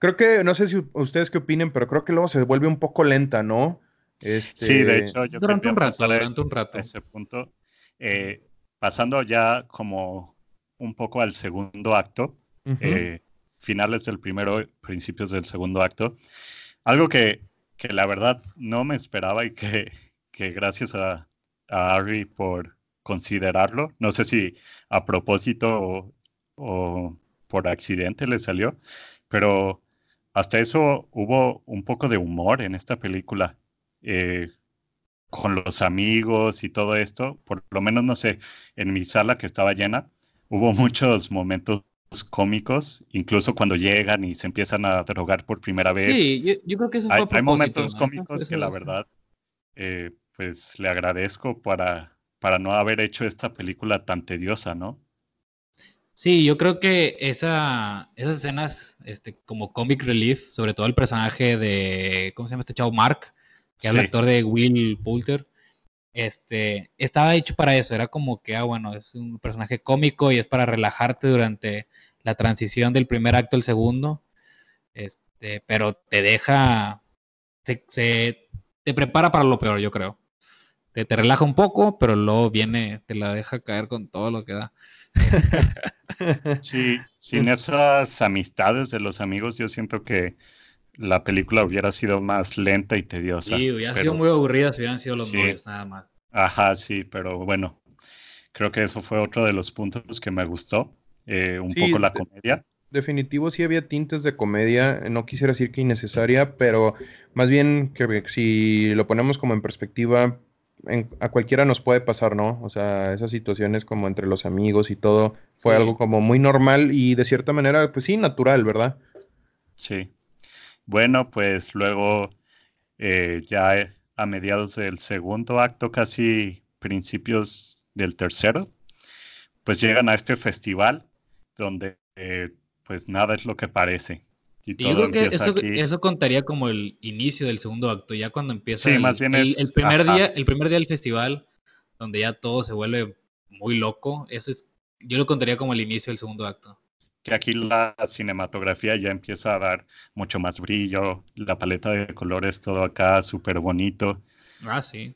Creo que, no sé si ustedes qué opinen, pero creo que luego se vuelve un poco lenta, ¿no? Sí, de este, hecho, yo durante un rato, durante un rato. ese punto. Eh, pasando ya como un poco al segundo acto, eh, finales del primero, principios del segundo acto, algo que, que la verdad no me esperaba y que, que gracias a, a Ari por considerarlo, no sé si a propósito o, o por accidente le salió, pero hasta eso hubo un poco de humor en esta película. Eh, con los amigos y todo esto, por lo menos, no sé, en mi sala que estaba llena, hubo <laughs> muchos momentos cómicos, incluso cuando llegan y se empiezan a drogar por primera vez. Sí, yo, creo que eso fue hay, hay momentos cómicos que la verdad, eh, pues le agradezco para, para no haber hecho esta película tan tediosa, ¿no? Sí, yo creo que esa, esas escenas, este, como comic relief, sobre todo el personaje de, ¿cómo se llama este chavo? Mark, que era el actor de Will Poulter, este, estaba hecho para eso, era como que, ah, bueno, es un personaje cómico y es para relajarte durante la transición del primer acto al segundo, este, pero te deja, se, te prepara para lo peor, yo creo. Te, te relaja un poco, pero luego viene, te la deja caer con todo lo que da. <laughs> Sí, sin esas amistades de los amigos, yo siento que la película hubiera sido más lenta y tediosa. Sí, hubiera sido muy aburrida si hubieran sido los sí. nada más. Ajá, sí, pero bueno, creo que eso fue otro de los puntos que me gustó, eh, un poco la comedia. definitivo sí había tintes de comedia, no quisiera decir que innecesaria, pero más bien que si lo ponemos como en perspectiva, a cualquiera nos puede pasar, ¿no? O sea, esas situaciones como entre los amigos y todo, fue algo como muy normal y de cierta manera, pues sí, natural, ¿verdad? Sí. Bueno, pues luego, eh, ya a mediados del segundo acto, casi principios del tercero, pues llegan a este festival donde eh, pues nada es lo que parece. Y todo yo creo que eso, eso, contaría como el inicio del segundo acto, ya cuando empieza el, más bien el, primer día, el primer día del festival, donde ya todo se vuelve muy loco, eso es, yo lo contaría como el inicio del segundo acto. Que aquí la cinematografía ya empieza a dar mucho más brillo, la paleta de colores, todo acá súper bonito. Ah, sí.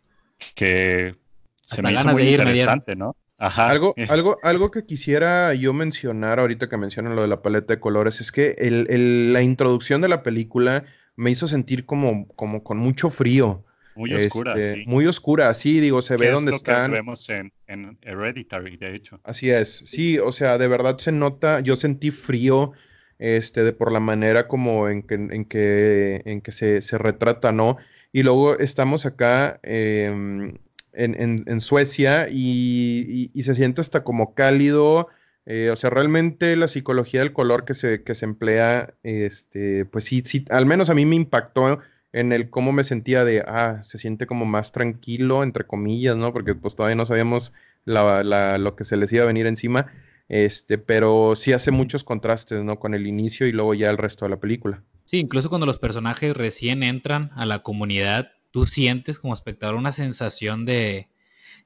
Que se me hizo muy interesante, ¿no? Algo, algo, algo que quisiera yo mencionar ahorita que mencionan lo de la paleta de colores es que la introducción de la película me hizo sentir como, como con mucho frío. Muy oscura, este, sí. Muy oscura, sí, digo, se ve dónde están. Que vemos en, en, Hereditary, de hecho. Así es, sí, o sea, de verdad se nota, yo sentí frío, este, de por la manera como en que, en que, en que se, se retrata, ¿no? Y luego estamos acá, eh, en, Suecia y, se siente hasta como cálido. Eh, o sea, realmente la psicología del color que se, que se emplea, este, pues sí, sí, al menos a mí me impactó en el cómo me sentía de, ah, se siente como más tranquilo, entre comillas, ¿no? Porque pues todavía no sabíamos lo que se les iba a venir encima, este, pero sí hace muchos contrastes, ¿no? Con el inicio y luego ya el resto de la película. Sí, incluso cuando los personajes recién entran a la comunidad, tú sientes como espectador una sensación de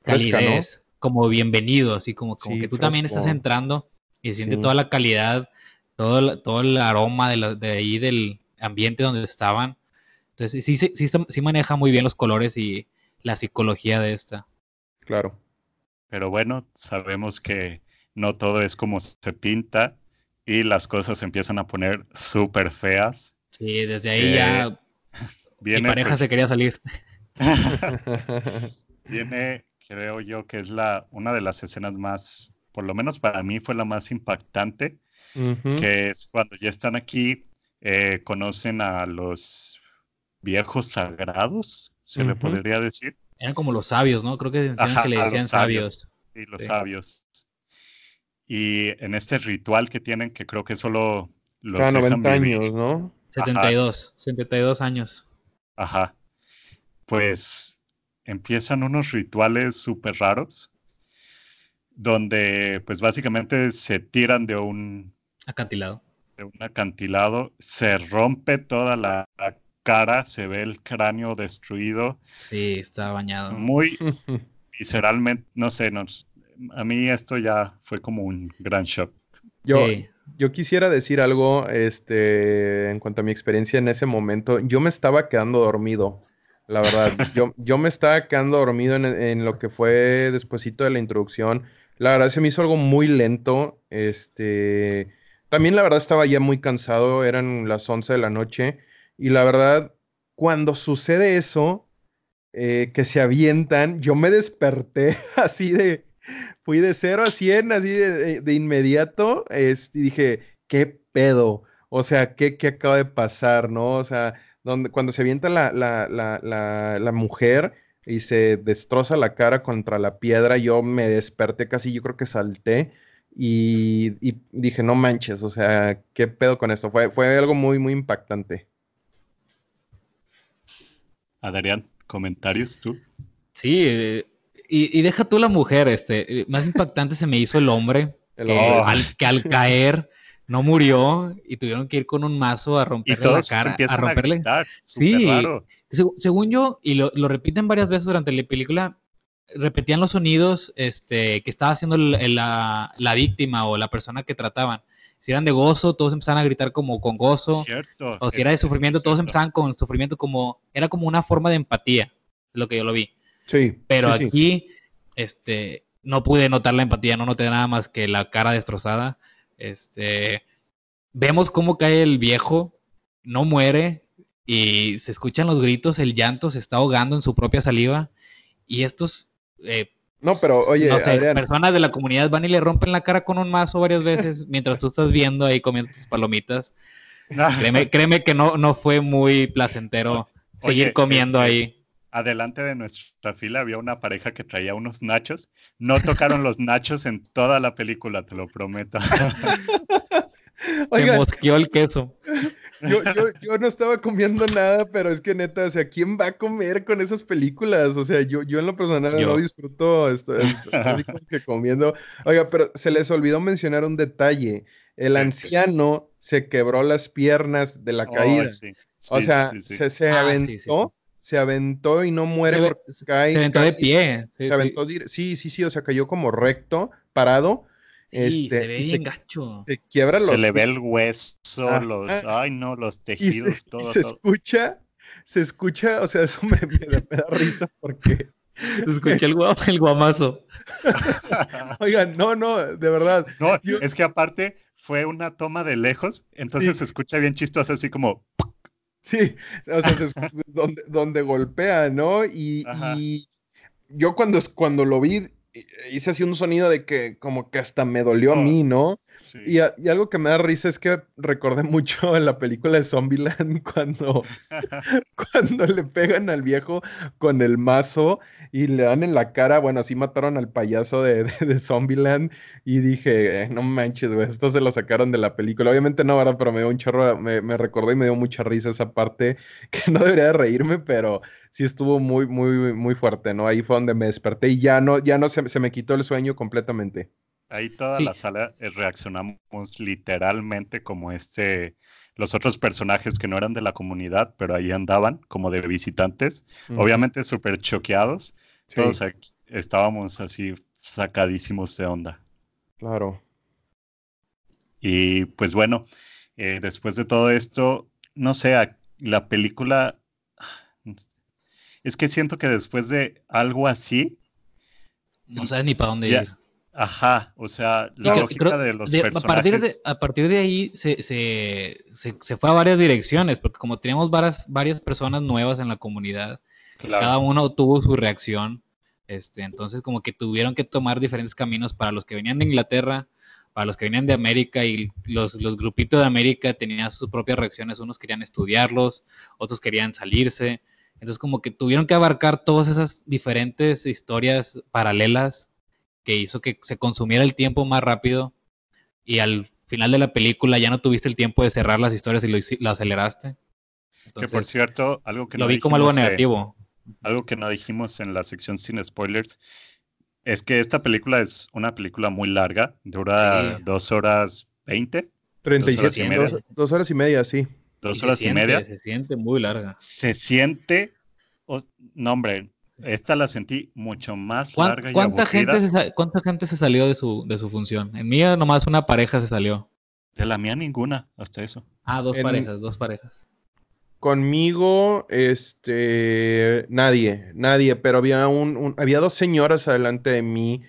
calidez, como bienvenido, así como, como que tú también estás entrando y sientes toda la calidad, todo, el, todo el aroma de, de, ahí del ambiente donde estaban. Entonces sí, sí, sí, sí maneja muy bien los colores y la psicología de esta. Claro. Pero bueno, sabemos que no todo es como se pinta y las cosas se empiezan a poner súper feas. Sí, desde ahí ya <laughs> eh, mi pareja pues se quería salir. <laughs> viene, creo yo, que es la, una de las escenas más, por lo menos para mí fue la más impactante, que es cuando ya están aquí, eh, conocen a los viejos sagrados, se le podría decir. Eran como los sabios, ¿no? Creo que, que le decían sabios. Sí, los sabios. Y en este ritual que tienen, que creo que solo los Cada 90 años, ¿no? 72, 72 años. Ajá. Pues empiezan unos rituales súper raros donde pues básicamente se tiran de un acantilado. De un acantilado, se rompe toda la cara, se ve el cráneo destruido. Sí, está bañado. Muy <laughs> visceralmente, no sé, a mí esto ya fue como un gran shock. Yo, yo quisiera decir algo este, en cuanto a mi experiencia en ese momento. Yo me estaba quedando dormido, la verdad. <laughs> Yo, yo me estaba quedando dormido en, lo que fue despuesito de la introducción. La verdad se me hizo algo muy lento. Este, también la verdad estaba ya muy cansado, eran las 11 de la noche. Y la verdad, cuando sucede eso, eh, que se avientan, yo me desperté <laughs> así de fui de 0 a 100 así de, inmediato y dije, ¿qué pedo? O sea, ¿qué, ¿qué, acaba de pasar, no? O sea, donde, cuando se avienta la, la, la, la, mujer y se destroza la cara contra la piedra, yo me desperté casi, yo creo que salté y, y dije, no manches, o sea, ¿qué pedo con esto? Fue, fue algo muy, muy impactante. Adrián, ¿comentarios tú? Sí, eh, y, deja tú la mujer, este, más impactante se me hizo el hombre, que, al, caer no murió y tuvieron que ir con un mazo a romperle la cara, a romperle. sí, según yo, y lo, repiten varias veces durante la película, repetían los sonidos este, que estaba haciendo la, la, víctima o la persona que trataban. Si eran de gozo, todos empezaban a gritar como con gozo. o si era de sufrimiento, todos empezaban con sufrimiento como, era como una forma de empatía, lo que yo lo vi. Sí. Pero aquí, este, no pude notar la empatía, no noté nada más que la cara destrozada. Este, vemos cómo cae el viejo, no muere y se escuchan los gritos, el llanto se está ahogando en su propia saliva y estos eh, No, pero oye, no sé, personas de la comunidad van y le rompen la cara con un mazo varias veces <laughs> mientras tú estás viendo ahí comiendo tus palomitas. créeme, créeme que no, no fue muy placentero seguir comiendo este, ahí. Adelante de nuestra fila había una pareja que traía unos nachos. No tocaron los nachos en toda la película, te lo prometo. <laughs> Se mosqueó el queso. Yo, yo, <laughs> yo, no estaba comiendo nada, pero es que neta, o sea, ¿quién va a comer con esas películas? O sea, yo, yo en lo personal no disfruto esto, <laughs> así como que comiendo. Oiga, pero se les olvidó mencionar un detalle. El anciano se quebró las piernas de la caída. o sea, se, se ah, aventó se aventó y no muere porque cae. Se aventó de pie. Sí, se aventó, sí. sí, sí, o sea, cayó como recto, parado. Sí, este, se ve bien gacho. Se quiebra los. Se le ve el hueso, los. Ay, no, los tejidos, <laughs> todo. se escucha, se escucha, o sea, eso me, da, risa porque. Se escucha el, <laughs> el guamazo. <laughs> Oigan, no, no, de verdad. No, es que aparte fue una toma de lejos, entonces se escucha bien chistoso, así como. Sí, o sea, donde, donde golpea, ¿no? Y, y, yo cuando, cuando lo vi, hice así un sonido de que como que hasta me dolió a mí, ¿no? Y, algo que me da risa es que recordé mucho en <laughs> la película de Zombieland <laughs> cuando, <laughs> cuando le pegan al viejo con el mazo y le dan en la cara, bueno, así mataron al payaso de, de, Zombieland y dije, eh, no manches, güey, esto se lo sacaron de la película. Obviamente no, ¿verdad? Pero me dio un chorro, me, me recordé y me dio mucha risa esa parte que no debería de reírme, pero sí estuvo muy, muy, muy fuerte, ¿no? Ahí fue donde me desperté y ya no, ya no se, se me quitó el sueño completamente. Ahí toda la sala eh, reaccionamos literalmente como este, los otros personajes que no eran de la comunidad, pero ahí andaban como de visitantes, obviamente súper choqueados. Todos estábamos así sacadísimos de onda. Claro. Y pues bueno, eh, después de todo esto, no sé, la película, es que siento que después de algo así... No sabes ni para dónde ir Ajá, o sea, la lógica de los personajes. A partir de, a partir de ahí se, se, se, fue a varias direcciones, porque como teníamos varias, varias personas nuevas en la comunidad, cada uno tuvo su reacción, este, entonces como que tuvieron que tomar diferentes caminos para los que venían de Inglaterra, para los que venían de América y los, los grupitos de América tenían sus propias reacciones, unos querían estudiarlos, otros querían salirse, entonces como que tuvieron que abarcar todas esas diferentes historias paralelas que hizo que se consumiera el tiempo más rápido y al final de la película ya no tuviste el tiempo de cerrar las historias y lo, aceleraste. que por cierto, algo que lo vi como algo negativo. algo que no dijimos en la sección sin spoilers es que esta película es una película muy larga, dura dos horas veinte. Treinta y siete, dos, horas y media, sí. Dos horas y media. Se siente muy larga. Se siente, no hombre, esta la sentí mucho más larga y ¿cuánta Gente se, ¿Cuánta gente se salió de su, de su función? En mía nomás una pareja se salió. De la mía ninguna, hasta eso. Ah, dos parejas, dos parejas. Conmigo, este, nadie, nadie, pero había un, había dos señoras adelante de mí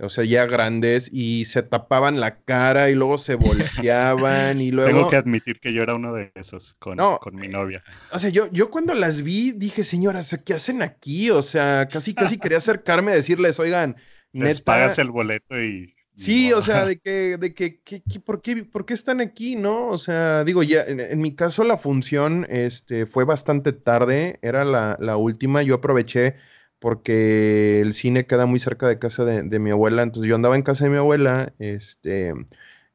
o sea, ya grandes, y se tapaban la cara y luego se volteaban y <laughs> luego... Tengo que admitir que yo era uno de esos con, con mi novia. O sea, yo, yo cuando las vi dije, señoras, ¿qué hacen aquí? O sea, casi, casi quería acercarme a decirles, oigan, Les pagas el boleto y... Sí, o sea, de <laughs> que, de que, ¿por, qué, ¿por qué están aquí, no? O sea, digo, ya, en, mi caso la función este, fue bastante tarde, era la, la última, yo aproveché porque el cine queda muy cerca de casa de, mi abuela, entonces yo andaba en casa de mi abuela, este,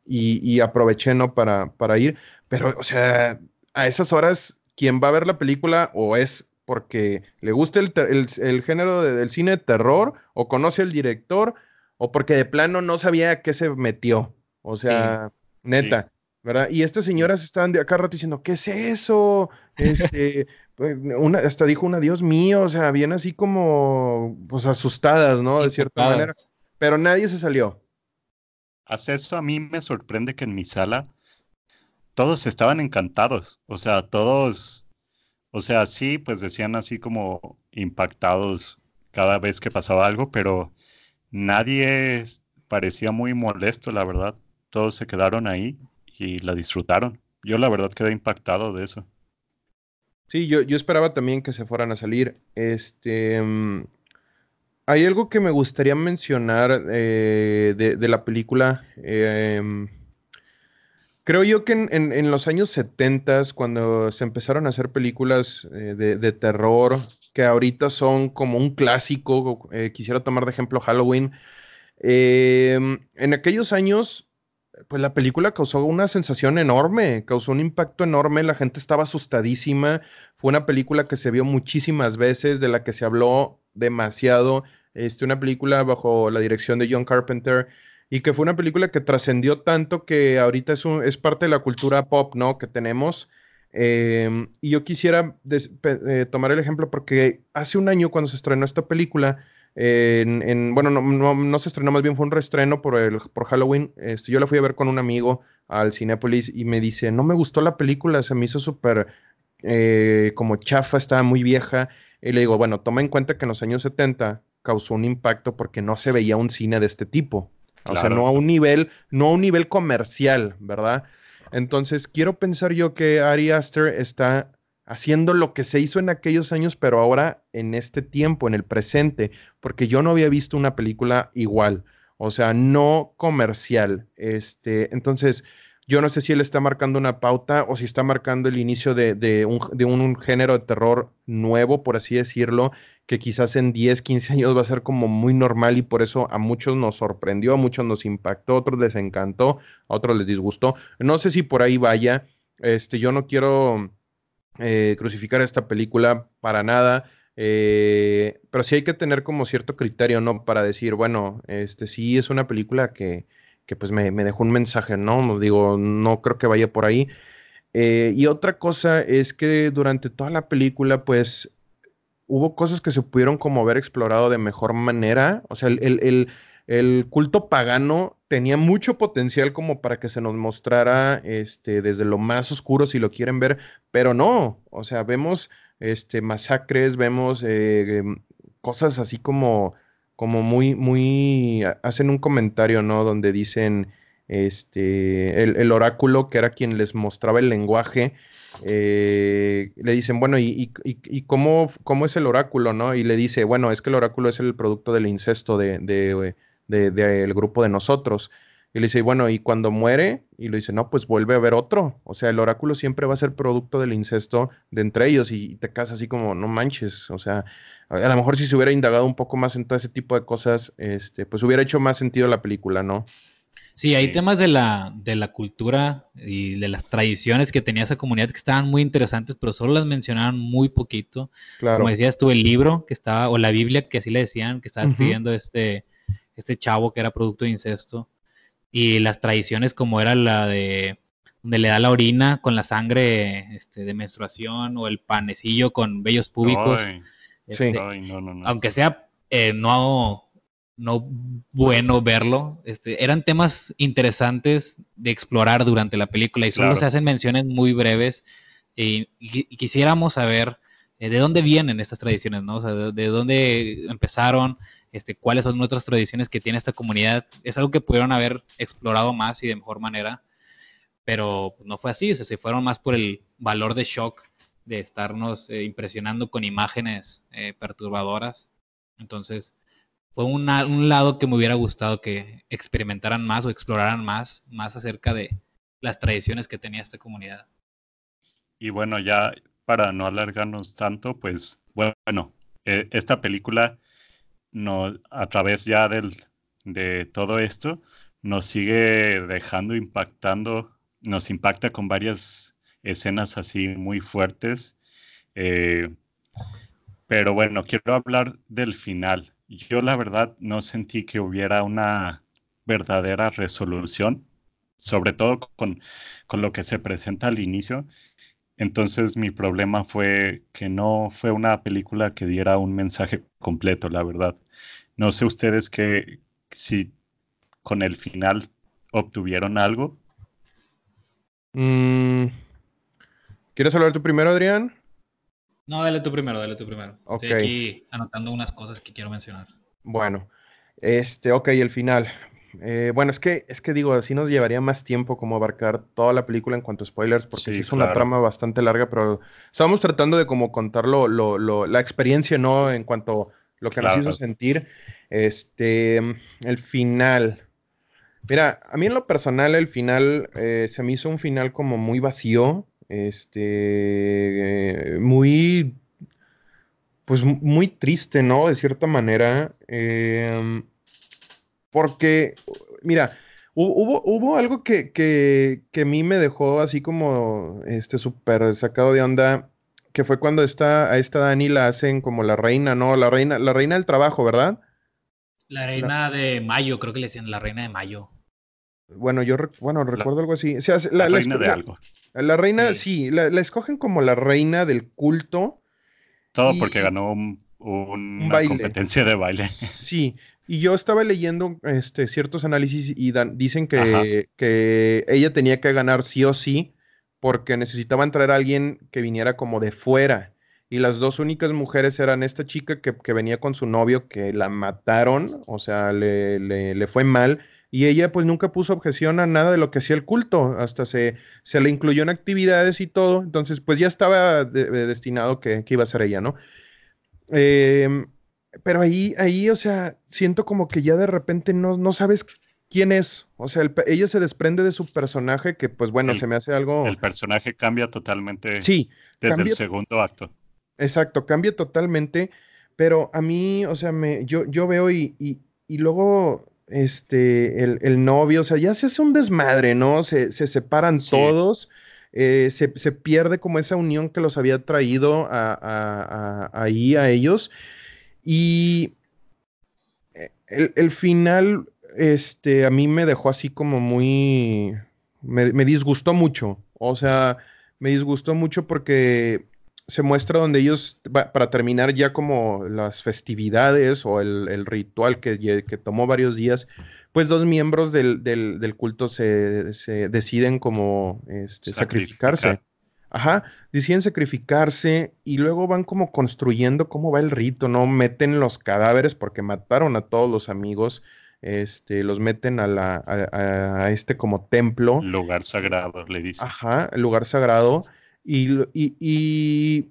y, aproveché, ¿no? Para, para ir, pero, o sea, a esas horas, quien va a ver la película o es porque le gusta el, género del cine de terror, o conoce al director, o porque de plano no sabía a qué se metió, o sea, neta. ¿verdad? Y estas señoras estaban de acá rato diciendo, ¿qué es eso? <laughs> Este, una, hasta dijo una, Dios mío, o sea, bien así como, pues asustadas, ¿no? De cierta manera. Pero nadie se salió. Hace eso a mí me sorprende que en mi sala todos estaban encantados, o sea, todos, o sea, sí, pues decían así como impactados cada vez que pasaba algo, pero nadie parecía muy molesto, la verdad. Todos se quedaron ahí y la disfrutaron. Yo la verdad quedé impactado de eso. Sí, yo, yo esperaba también que se fueran a salir. Este. Mm, hay algo que me gustaría mencionar eh, de, la película. Em, creo yo que en, los años 70, cuando se empezaron a hacer películas eh, de, terror, que ahorita son como un clásico, eh, quisiera tomar de ejemplo Halloween, em, en aquellos años pues la película causó una sensación enorme, causó un impacto enorme, la gente estaba asustadísima, fue una película que se vio muchísimas veces, de la que se habló demasiado, este, una película bajo la dirección de John Carpenter y que fue una película que trascendió tanto que ahorita es, es parte de la cultura pop, ¿no? Que tenemos. Em, y yo quisiera eh, tomar el ejemplo porque hace un año cuando se estrenó esta película, en, bueno, no, se estrenó, más bien fue un reestreno por, el, por Halloween. Este, yo la fui a ver con un amigo al Cinépolis y me dice, no me gustó la película, se me hizo súper eh, como chafa, estaba muy vieja. Y le digo, bueno, toma en cuenta que en los años 70 causó un impacto porque no se veía un cine de este tipo. O sea, no a un nivel, no a un nivel comercial, ¿verdad? Entonces, quiero pensar yo que Ari Aster está haciendo lo que se hizo en aquellos años, pero ahora en este tiempo, en el presente, porque yo no había visto una película igual, o sea, no comercial. Este, entonces, yo no sé si él está marcando una pauta o si está marcando el inicio de, un, de un, género de terror nuevo, por así decirlo, que quizás en 10, 15 años va a ser como muy normal y por eso a muchos nos sorprendió, a muchos nos impactó, a otros les encantó, a otros les disgustó. No sé si por ahí vaya. Este, yo no quiero eh, crucificar esta película para nada. Eh, pero sí hay que tener como cierto criterio, ¿no? Para decir, bueno, este sí es una película que, que pues me, dejó un mensaje, ¿no? Digo, no creo que vaya por ahí. Eh, y otra cosa es que durante toda la película, pues, hubo cosas que se pudieron como haber explorado de mejor manera. O sea, el, el culto pagano tenía mucho potencial como para que se nos mostrara este, desde lo más oscuro, si lo quieren ver, pero no, o sea, vemos este, masacres, vemos eh, em, cosas así como, como muy, muy, hacen un comentario, ¿no? Donde dicen, este, el, oráculo, que era quien les mostraba el lenguaje, eh, le dicen, bueno, ¿y, cómo, cómo, es el oráculo, no? Y le dice, bueno, es que el oráculo es el producto del incesto de, de del grupo de nosotros. Y le dice, bueno, y cuando muere, y le dice, no, pues vuelve a haber otro. O sea, el oráculo siempre va a ser producto del incesto de entre ellos y te casas así como, no manches. O sea, a, lo mejor si se hubiera indagado un poco más en todo ese tipo de cosas, este, pues hubiera hecho más sentido la película, ¿no? Sí, hay temas de la, de la cultura y de las tradiciones que tenía esa comunidad que estaban muy interesantes, pero solo las mencionaban muy poquito. Claro. Como decías tú, el libro que estaba, o la Biblia, que así le decían, que estaba escribiendo este este chavo que era producto de incesto, y las tradiciones como era la de donde le da la orina con la sangre este, de menstruación o el panecillo con vellos públicos. Este, aunque sea eh, no, no bueno verlo, este, eran temas interesantes de explorar durante la película y solo se hacen menciones muy breves y, quisiéramos saber eh, de dónde vienen estas tradiciones, ¿no? De dónde empezaron, este, cuáles son nuestras tradiciones que tiene esta comunidad. Es algo que pudieron haber explorado más y de mejor manera, pero no fue así, o sea, se fueron más por el valor de shock de estarnos eh, impresionando con imágenes eh, perturbadoras. Entonces, fue un lado que me hubiera gustado que experimentaran más o exploraran más, más acerca de las tradiciones que tenía esta comunidad. Y bueno, ya para no alargarnos tanto, pues bueno, eh, esta película no, a través ya del, de todo esto, nos sigue dejando impactando, nos impacta con varias escenas así muy fuertes. Eh, pero bueno, quiero hablar del final. Yo la verdad no sentí que hubiera una verdadera resolución, sobre todo con, con lo que se presenta al inicio. Entonces mi problema fue que no fue una película que diera un mensaje completo, la verdad. No sé ustedes que si con el final obtuvieron algo. Mm, ¿Quieres hablar tú primero, Adrián? No, dale tú primero, dale tú primero. Estoy aquí anotando unas cosas que quiero mencionar. Bueno, este, ok, el final. Eh, bueno, es que, es que digo, así nos llevaría más tiempo como abarcar toda la película en cuanto a spoilers, porque sí, es una trama bastante larga, pero estábamos tratando de como contar lo, la experiencia, ¿no? En cuanto lo que nos hizo sentir. Este, el final. Mira, a mí en lo personal el final eh, se me hizo un final como muy vacío, este, muy, pues muy triste, ¿no? De cierta manera, em, porque, mira, hubo, hubo algo que, que, que, a mí me dejó así como, este, súper sacado de onda, que fue cuando esta, a esta Dani la hacen como la reina, ¿no? La reina, la reina del trabajo, ¿verdad? La reina de mayo, creo que le decían la reina de mayo. Bueno, yo bueno, recuerdo algo así. la, reina de algo. La reina, sí, la, escogen como la reina del culto. Todo porque ganó un, una competencia de baile. Sí, y yo estaba leyendo este, ciertos análisis y dicen que, que, ella tenía que ganar sí o sí porque necesitaban traer a alguien que viniera como de fuera. Y las dos únicas mujeres eran esta chica que, que venía con su novio, que la mataron, o sea, le, le, le fue mal y ella pues nunca puso objeción a nada de lo que hacía el culto, hasta se, se le incluyó en actividades y todo, entonces pues ya estaba destinado que, iba a ser ella, ¿no? Em, pero ahí, ahí, o sea, siento como que ya de repente no, no sabes quién es, o sea, ella se desprende de su personaje que pues bueno, se me hace algo... El personaje cambia totalmente sí, desde el segundo acto. Exacto, cambia totalmente, pero a mí, o sea, me, yo, yo veo y, y luego este, el, novio, o sea, ya se hace un desmadre, ¿no? Se, separan todos, eh, se, pierde como esa unión que los había traído a, ahí a ellos. Y eh, el, final, este, a mí me dejó así como muy, me, me disgustó mucho, o sea, me disgustó mucho porque se muestra donde ellos, para terminar ya como las festividades o el, ritual que, que, tomó varios días, pues dos miembros del, del, culto se, deciden como este, sacrificarse. Ajá, deciden sacrificarse y luego van como construyendo cómo va el rito, ¿no? Meten los cadáveres porque mataron a todos los amigos, este, los meten a, la, a, este como templo. Lugar sagrado, le dicen. Ajá, lugar sagrado y,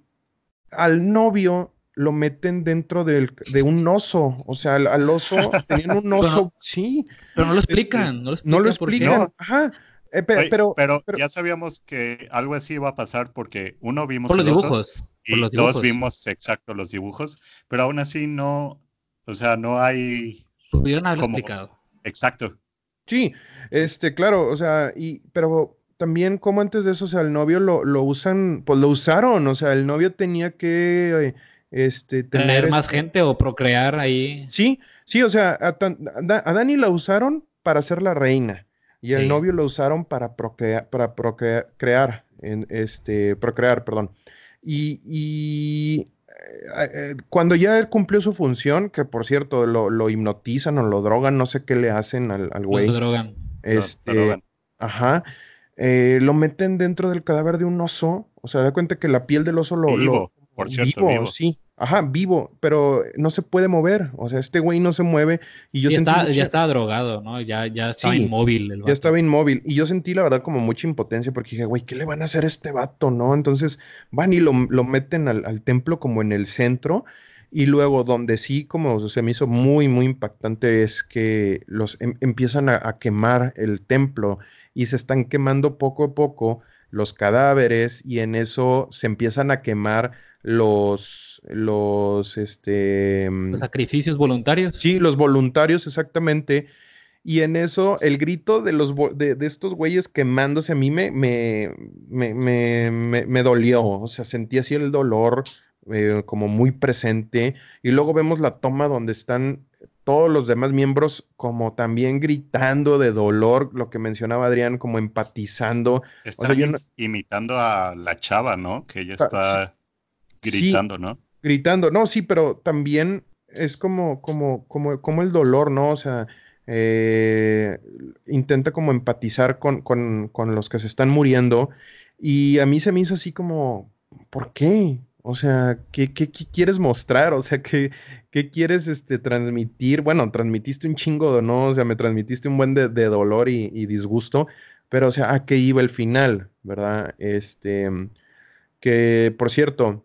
al novio lo meten dentro del, de un oso. O sea, al, oso, <laughs> tenían un oso, sí. Pero no lo este, explican, no lo explican. Ajá. Eh, pero, pero, ya sabíamos que algo así iba a pasar porque uno vimos los dibujos, y dos vimos exacto los dibujos, pero aún así no, o sea, no hay. Pudieron haber explicado. Exacto. Sí, este, claro, o sea, y, pero también como antes de eso, o sea, el novio lo, lo usan, pues lo usaron, o sea, el novio tenía que, este, tener... más este gente o procrear ahí. Sí, sí, o sea, a, Dani la usaron para ser la reina y el novio lo usaron para procrear, para procrear, crear, en, este, procrear, perdón. Y, y eh, eh, cuando ya él cumplió su función, que por cierto lo, lo, hipnotizan o lo drogan, no sé qué le hacen al, al güey. Lo drogan. Este, lo drogan. Ajá. Eh, lo meten dentro del cadáver de un oso. O sea, da cuenta que la piel del oso lo. Vivo, por cierto, vivo, Sí, ajá, vivo, pero no se puede mover. O sea, este güey no se mueve. Y yo ya, está, ya estaba drogado, ¿no? Ya, ya estaba inmóvil. ya estaba inmóvil. Y yo sentí, la verdad, como mucha impotencia porque dije, güey, ¿qué le van a hacer a este vato, no? Entonces van y lo, meten al, templo como en el centro. Y luego, donde sí, como se me hizo muy, muy impactante, es que los em, empiezan a, quemar el templo y se están quemando poco a poco los cadáveres y en eso se empiezan a quemar los los este mm, los sacrificios voluntarios. Sí, los voluntarios exactamente. Y en eso el grito de los de, estos güeyes quemándose a mí me me, me, me, dolió, o sea, sentí así el dolor eh, como muy presente y luego vemos la toma donde están todos los demás miembros como también gritando de dolor, lo que mencionaba Adrián, como empatizando. Está imitando a la chava, ¿no? Que ella está gritando, ¿no? Gritando, no, sí, pero también es como, como, como, como el dolor, ¿no? O sea, eh, intenta como empatizar con, con, con los que se están muriendo. Y a mí se me hizo así como, ¿por qué? O sea, ¿qué, qué, quieres mostrar? O sea, ¿qué, ¿qué, quieres este, transmitir? Bueno, transmitiste un chingo, ¿no? O sea, me transmitiste un buen de, dolor y, disgusto, pero o sea, ¿a qué iba el final? ¿Verdad? Este, que, por cierto,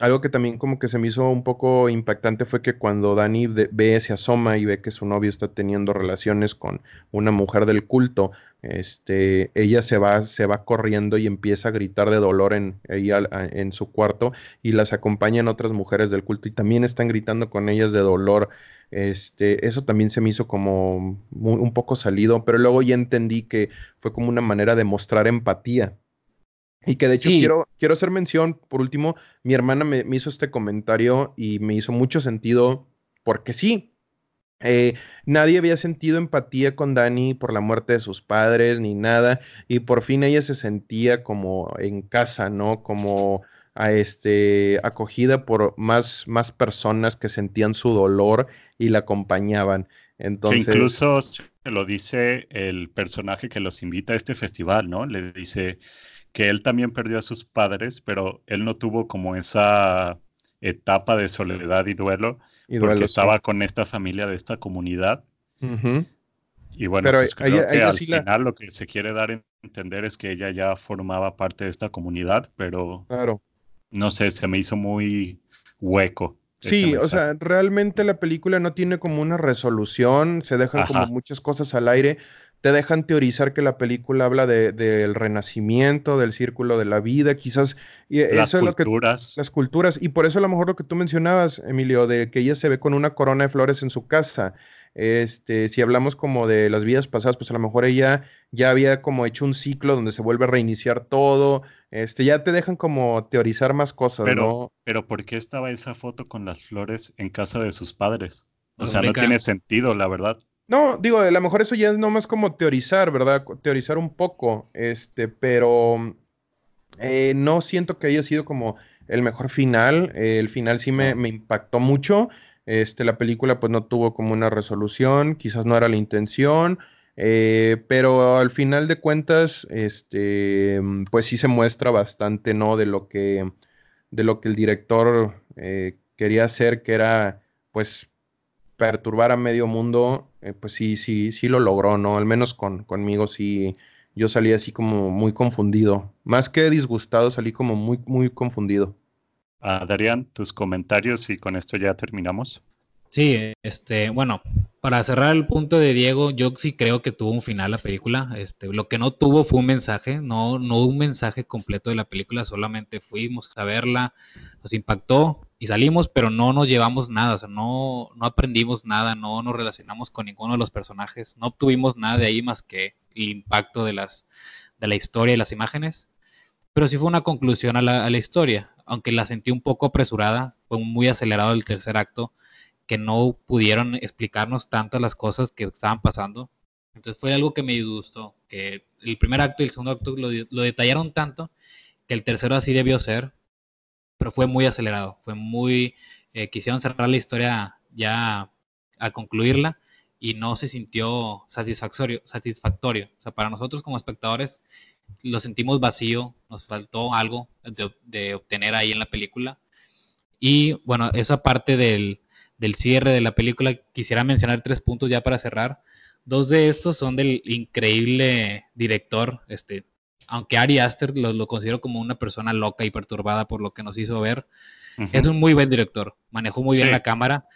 algo que también como que se me hizo un poco impactante fue que cuando Dani ve, se asoma y ve que su novio está teniendo relaciones con una mujer del culto, este, ella se va, se va corriendo y empieza a gritar de dolor en, en su cuarto y las acompañan otras mujeres del culto y también están gritando con ellas de dolor. Este, eso también se me hizo como un poco salido, pero luego ya entendí que fue como una manera de mostrar empatía y que de hecho quiero, quiero hacer mención, por último, mi hermana me, hizo este comentario y me hizo mucho sentido porque sí, eh, nadie había sentido empatía con Dani por la muerte de sus padres ni nada y por fin ella se sentía como en casa, ¿no? Como a este, acogida por más, más personas que sentían su dolor y la acompañaban. Entonces, incluso se lo dice el personaje que los invita a este festival, ¿no? Le dice, que él también perdió a sus padres, pero él no tuvo como esa etapa de soledad y duelo, porque estaba con esta familia de esta comunidad. Y bueno, pues creo que al final lo que se quiere dar a entender es que ella ya formaba parte de esta comunidad, pero claro. no sé, se me hizo muy hueco. Este sí, o sea, realmente la película no tiene como una resolución, se dejan como muchas cosas al aire, te dejan teorizar que la película habla del renacimiento, del círculo de la vida, quizás. Y las culturas. las culturas. Y por eso a lo mejor lo que tú mencionabas, Emilio, de que ella se ve con una corona de flores en su casa. Este, si hablamos como de las vidas pasadas, pues a lo mejor ella ya había como hecho un ciclo donde se vuelve a reiniciar todo. Este, ya te dejan como teorizar más cosas, pero, ¿no? Pero ¿por qué estaba esa foto con las flores en casa de sus padres? O sea, no tiene sentido, la verdad. No, digo, a lo mejor eso ya es nomás como teorizar, ¿verdad? Teorizar un poco, este, pero eh, no siento que haya sido como el mejor final. el final sí me, impactó mucho. Este, la película pues no tuvo como una resolución, quizás no era la intención, eh, pero al final de cuentas, este, pues sí se muestra bastante, ¿no? De lo que, de lo que el director eh, quería hacer, que era pues perturbar a medio mundo, eh, pues sí, sí, sí lo logró, ¿no? Al menos con, conmigo sí, yo salí así como muy confundido. Más que disgustado, salí como muy, muy confundido. Ah, Darían, tus comentarios y con esto ya terminamos. Sí, este, bueno, para cerrar el punto de Diego, yo sí creo que tuvo un final la película. Este, lo que no tuvo fue un mensaje, no, no un mensaje completo de la película, solamente fuimos a verla, nos impactó y salimos, pero no nos llevamos nada, o no, no aprendimos nada, no nos relacionamos con ninguno de los personajes, no obtuvimos nada de ahí más que el impacto de las de la historia y las imágenes. Pero sí fue una conclusión a la, a la historia, aunque la sentí un poco apresurada, fue muy acelerado el tercer acto que no pudieron explicarnos tantas las cosas que estaban pasando. Entonces fue algo que me gustó, que el primer acto y el segundo acto lo, detallaron tanto que el tercero así debió ser, pero fue muy acelerado, fue muy, eh, quisieron cerrar la historia ya a concluirla y no se sintió satisfactorio, satisfactorio. Para nosotros como espectadores lo sentimos vacío, nos faltó algo de, de obtener ahí en la película. Y bueno, eso aparte del, del cierre de la película, quisiera mencionar tres puntos ya para cerrar. Dos de estos son del increíble director, este, aunque Ari Aster lo, considero como una persona loca y perturbada por lo que nos hizo ver. Es un muy buen director, manejó muy bien la cámara.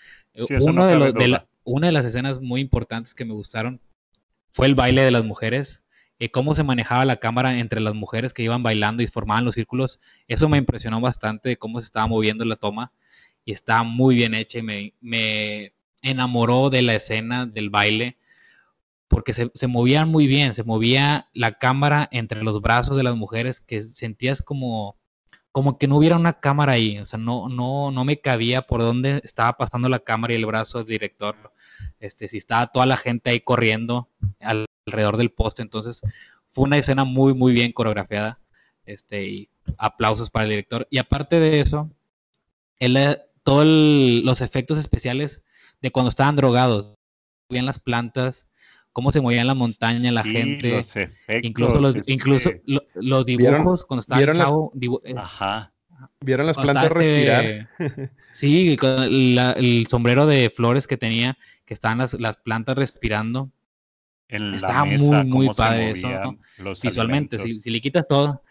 Uno de, una de las escenas muy importantes que me gustaron fue el baile de las mujeres, y cómo se manejaba la cámara entre las mujeres que iban bailando y formaban los círculos. Eso me impresionó bastante, cómo se estaba moviendo la toma y estaba muy bien hecha y me, enamoró de la escena del baile porque se, movían muy bien, se movía la cámara entre los brazos de las mujeres que sentías como, como que no hubiera una cámara ahí, o sea, no, no, no me cabía por dónde estaba pasando la cámara y el brazo del director, este, si estaba toda la gente ahí corriendo alrededor del poste, entonces fue una escena muy, muy bien coreografiada, este, y aplausos para el director, y aparte de eso, él todos los efectos especiales de cuando estaban drogados. Movían las plantas, cómo se movía en la montaña la gente. Los efectos, incluso los, este, incluso los dibujos cuando estaba ¿vieron chavo. Eh, Ajá. ¿Vieron las plantas respirar? sí, con el sombrero de flores que tenía, que estaban las, las plantas respirando. En Estaba la mesa, muy, muy padre eso, Visualmente, si, si, le quitas todo.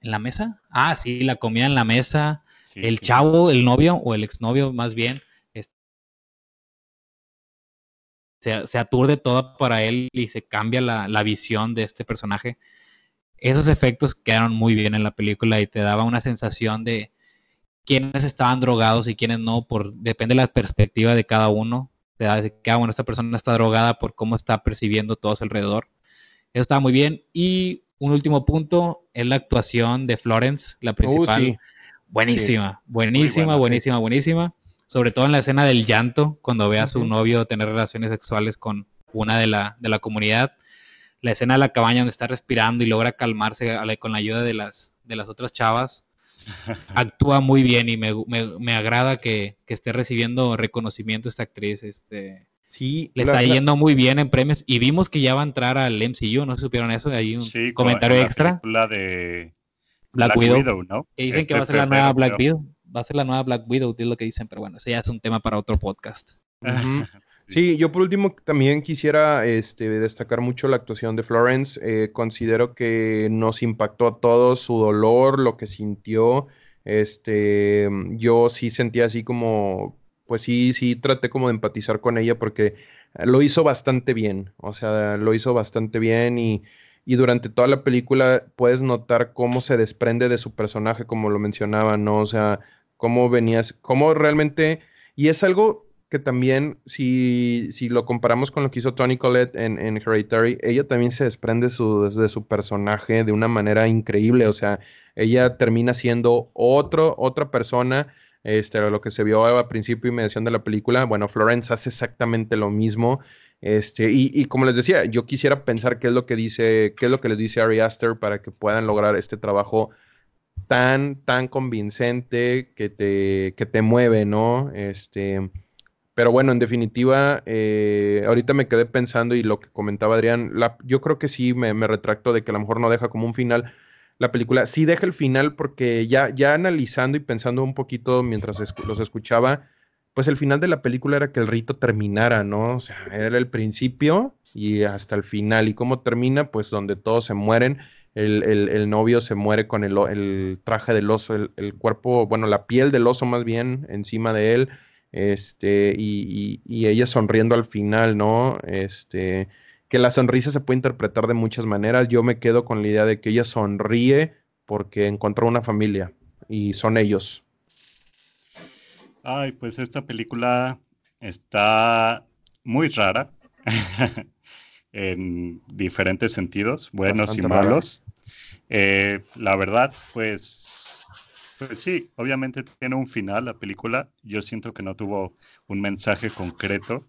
¿En la mesa? Ah, sí, la comida en la mesa el chavo, el novio o el exnovio más bien, se, aturde todo para él y se cambia la, la, visión de este personaje. Esos efectos quedaron muy bien en la película y te daba una sensación de quiénes estaban drogados y quiénes no, por, depende de la perspectiva de cada uno. Te da de que, ah, bueno, esta persona está drogada por cómo está percibiendo todo su alrededor. Eso estaba muy bien. Y un último punto es la actuación de Florence, la uh, principal. Buenísima, buenísima, buenísima, buenísima sobre todo en la escena del llanto, cuando ve a su novio tener relaciones sexuales con una de la, de la comunidad. La escena de la cabaña donde está respirando y logra calmarse con la ayuda de las, de las otras chavas. <laughs> Actúa muy bien y me, me, agrada que, que, esté recibiendo reconocimiento esta actriz. Este, sí, le está yendo muy bien en premios y vimos que ya va a entrar al MCU, no si supieron eso, hay un comentario extra. La de Black, Widow, ¿no? Que dicen que va a ser la nueva Black Widow va a ser la nueva Black Widow, es lo que dicen, pero bueno, ese ya es un tema para otro podcast. <laughs> sí. yo por último también quisiera este, destacar mucho la actuación de Florence. Eh, considero que nos impactó a todos su dolor, lo que sintió. Este, yo sí sentía así como, pues sí, sí traté como de empatizar con ella porque lo hizo bastante bien, o sea, lo hizo bastante bien y, y durante toda la película puedes notar cómo se desprende de su personaje, como lo mencionaba, ¿no? O sea, cómo venías, cómo realmente, y es algo que también, si, si lo comparamos con lo que hizo Tony Collette en, en Hereditary, ella también se desprende su, de su personaje de una manera increíble, o sea, ella termina siendo otro, otra persona, este, lo que se vio a principio y mediación de la película, bueno, Florence hace exactamente lo mismo, este, y, como les decía, yo quisiera pensar qué es lo que dice, qué es lo que les dice Ari Aster para que puedan lograr este trabajo tan, tan convincente que te, que te mueve, ¿no? Este, pero bueno, en definitiva, eh, ahorita me quedé pensando y lo que comentaba Adrián, yo creo que sí me, retracto de que a lo mejor no deja como un final la película. Sí deja el final porque ya, ya analizando y pensando un poquito mientras los escuchaba, pues el final de la película era que el rito terminara, ¿no? O sea, era el principio y hasta el final. ¿Y cómo termina? Pues donde todos se mueren el, novio se muere con el, traje del oso, el, cuerpo, bueno, la piel del oso más bien encima de él, este, y, ella sonriendo al final, ¿no? Este, que la sonrisa se puede interpretar de muchas maneras. Yo me quedo con la idea de que ella sonríe porque encontró una familia y son ellos. Ay, pues esta película está muy rara. <laughs> en diferentes sentidos, buenos y malos. Eh, la verdad, pues, pues sí, obviamente tiene un final la película. Yo siento que no tuvo un mensaje concreto.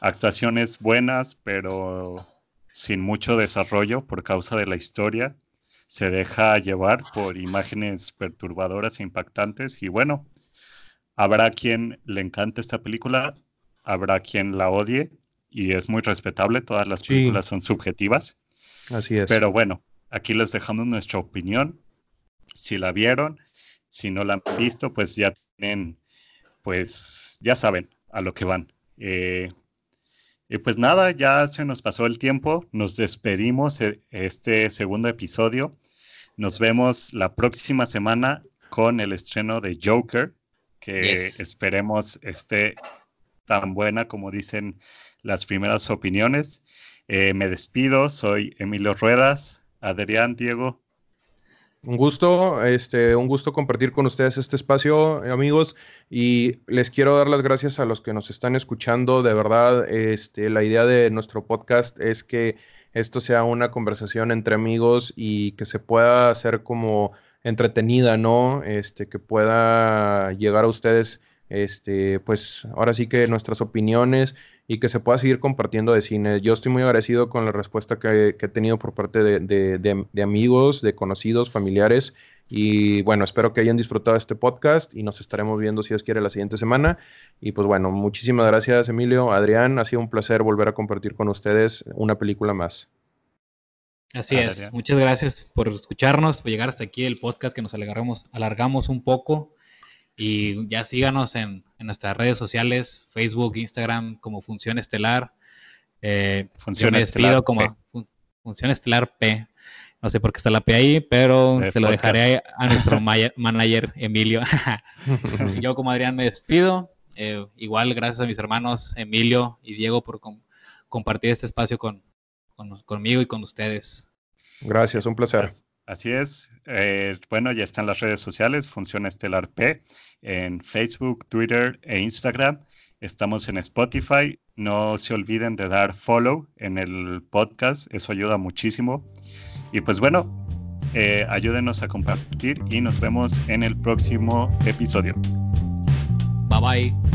Actuaciones buenas, pero sin mucho desarrollo por causa de la historia. Se deja llevar por imágenes perturbadoras e impactantes. Y bueno, habrá quien le encante esta película, habrá quien la odie y es muy respetable, todas las películas son subjetivas. Así es. Pero bueno, aquí les dejamos nuestra opinión. Si la vieron, si no la han visto, pues ya tienen, pues ya saben a lo que van. Eh, y pues nada, ya se nos pasó el tiempo, nos despedimos de este segundo episodio. Nos vemos la próxima semana con el estreno de Joker, que esperemos esté tan buena como dicen las primeras opiniones. Eh, me despido, soy Emilio Ruedas, Adrián, Diego. Un gusto, este, un gusto compartir con ustedes este espacio, amigos, y les quiero dar las gracias a los que nos están escuchando. De verdad, este, la idea de nuestro podcast es que esto sea una conversación entre amigos y que se pueda hacer como entretenida, ¿no? Este, que pueda llegar a ustedes, este, pues ahora sí que nuestras opiniones y que se pueda seguir compartiendo de cine. Yo estoy muy agradecido con la respuesta que, he tenido por parte de, amigos, de conocidos, familiares. Y bueno, espero que hayan disfrutado este podcast y nos estaremos viendo, si Dios quiere, la siguiente semana. Y pues bueno, muchísimas gracias, Emilio, Adrián. Ha sido un placer volver a compartir con ustedes una película más. Así es. Muchas gracias por escucharnos, por llegar hasta aquí el podcast que nos alargamos, alargamos un poco. Y ya síganos en, nuestras redes sociales, Facebook, Instagram, como Función Estelar. Eh, Función Estelar como Función Estelar P. No sé por qué está la P ahí, pero se lo dejaré a nuestro <laughs> manager Emilio. <laughs> Yo como Adrián me despido. Eh, igual gracias a mis hermanos Emilio y Diego por compartir este espacio con, conmigo y con ustedes. Gracias, un placer. Así es. Eh, bueno, ya están las redes sociales, Funciona Estelar P, en Facebook, Twitter e Instagram. Estamos en Spotify. No se olviden de dar follow en el podcast, eso ayuda muchísimo. Y pues bueno, eh, ayúdenos a compartir y nos vemos en el próximo episodio. Bye bye.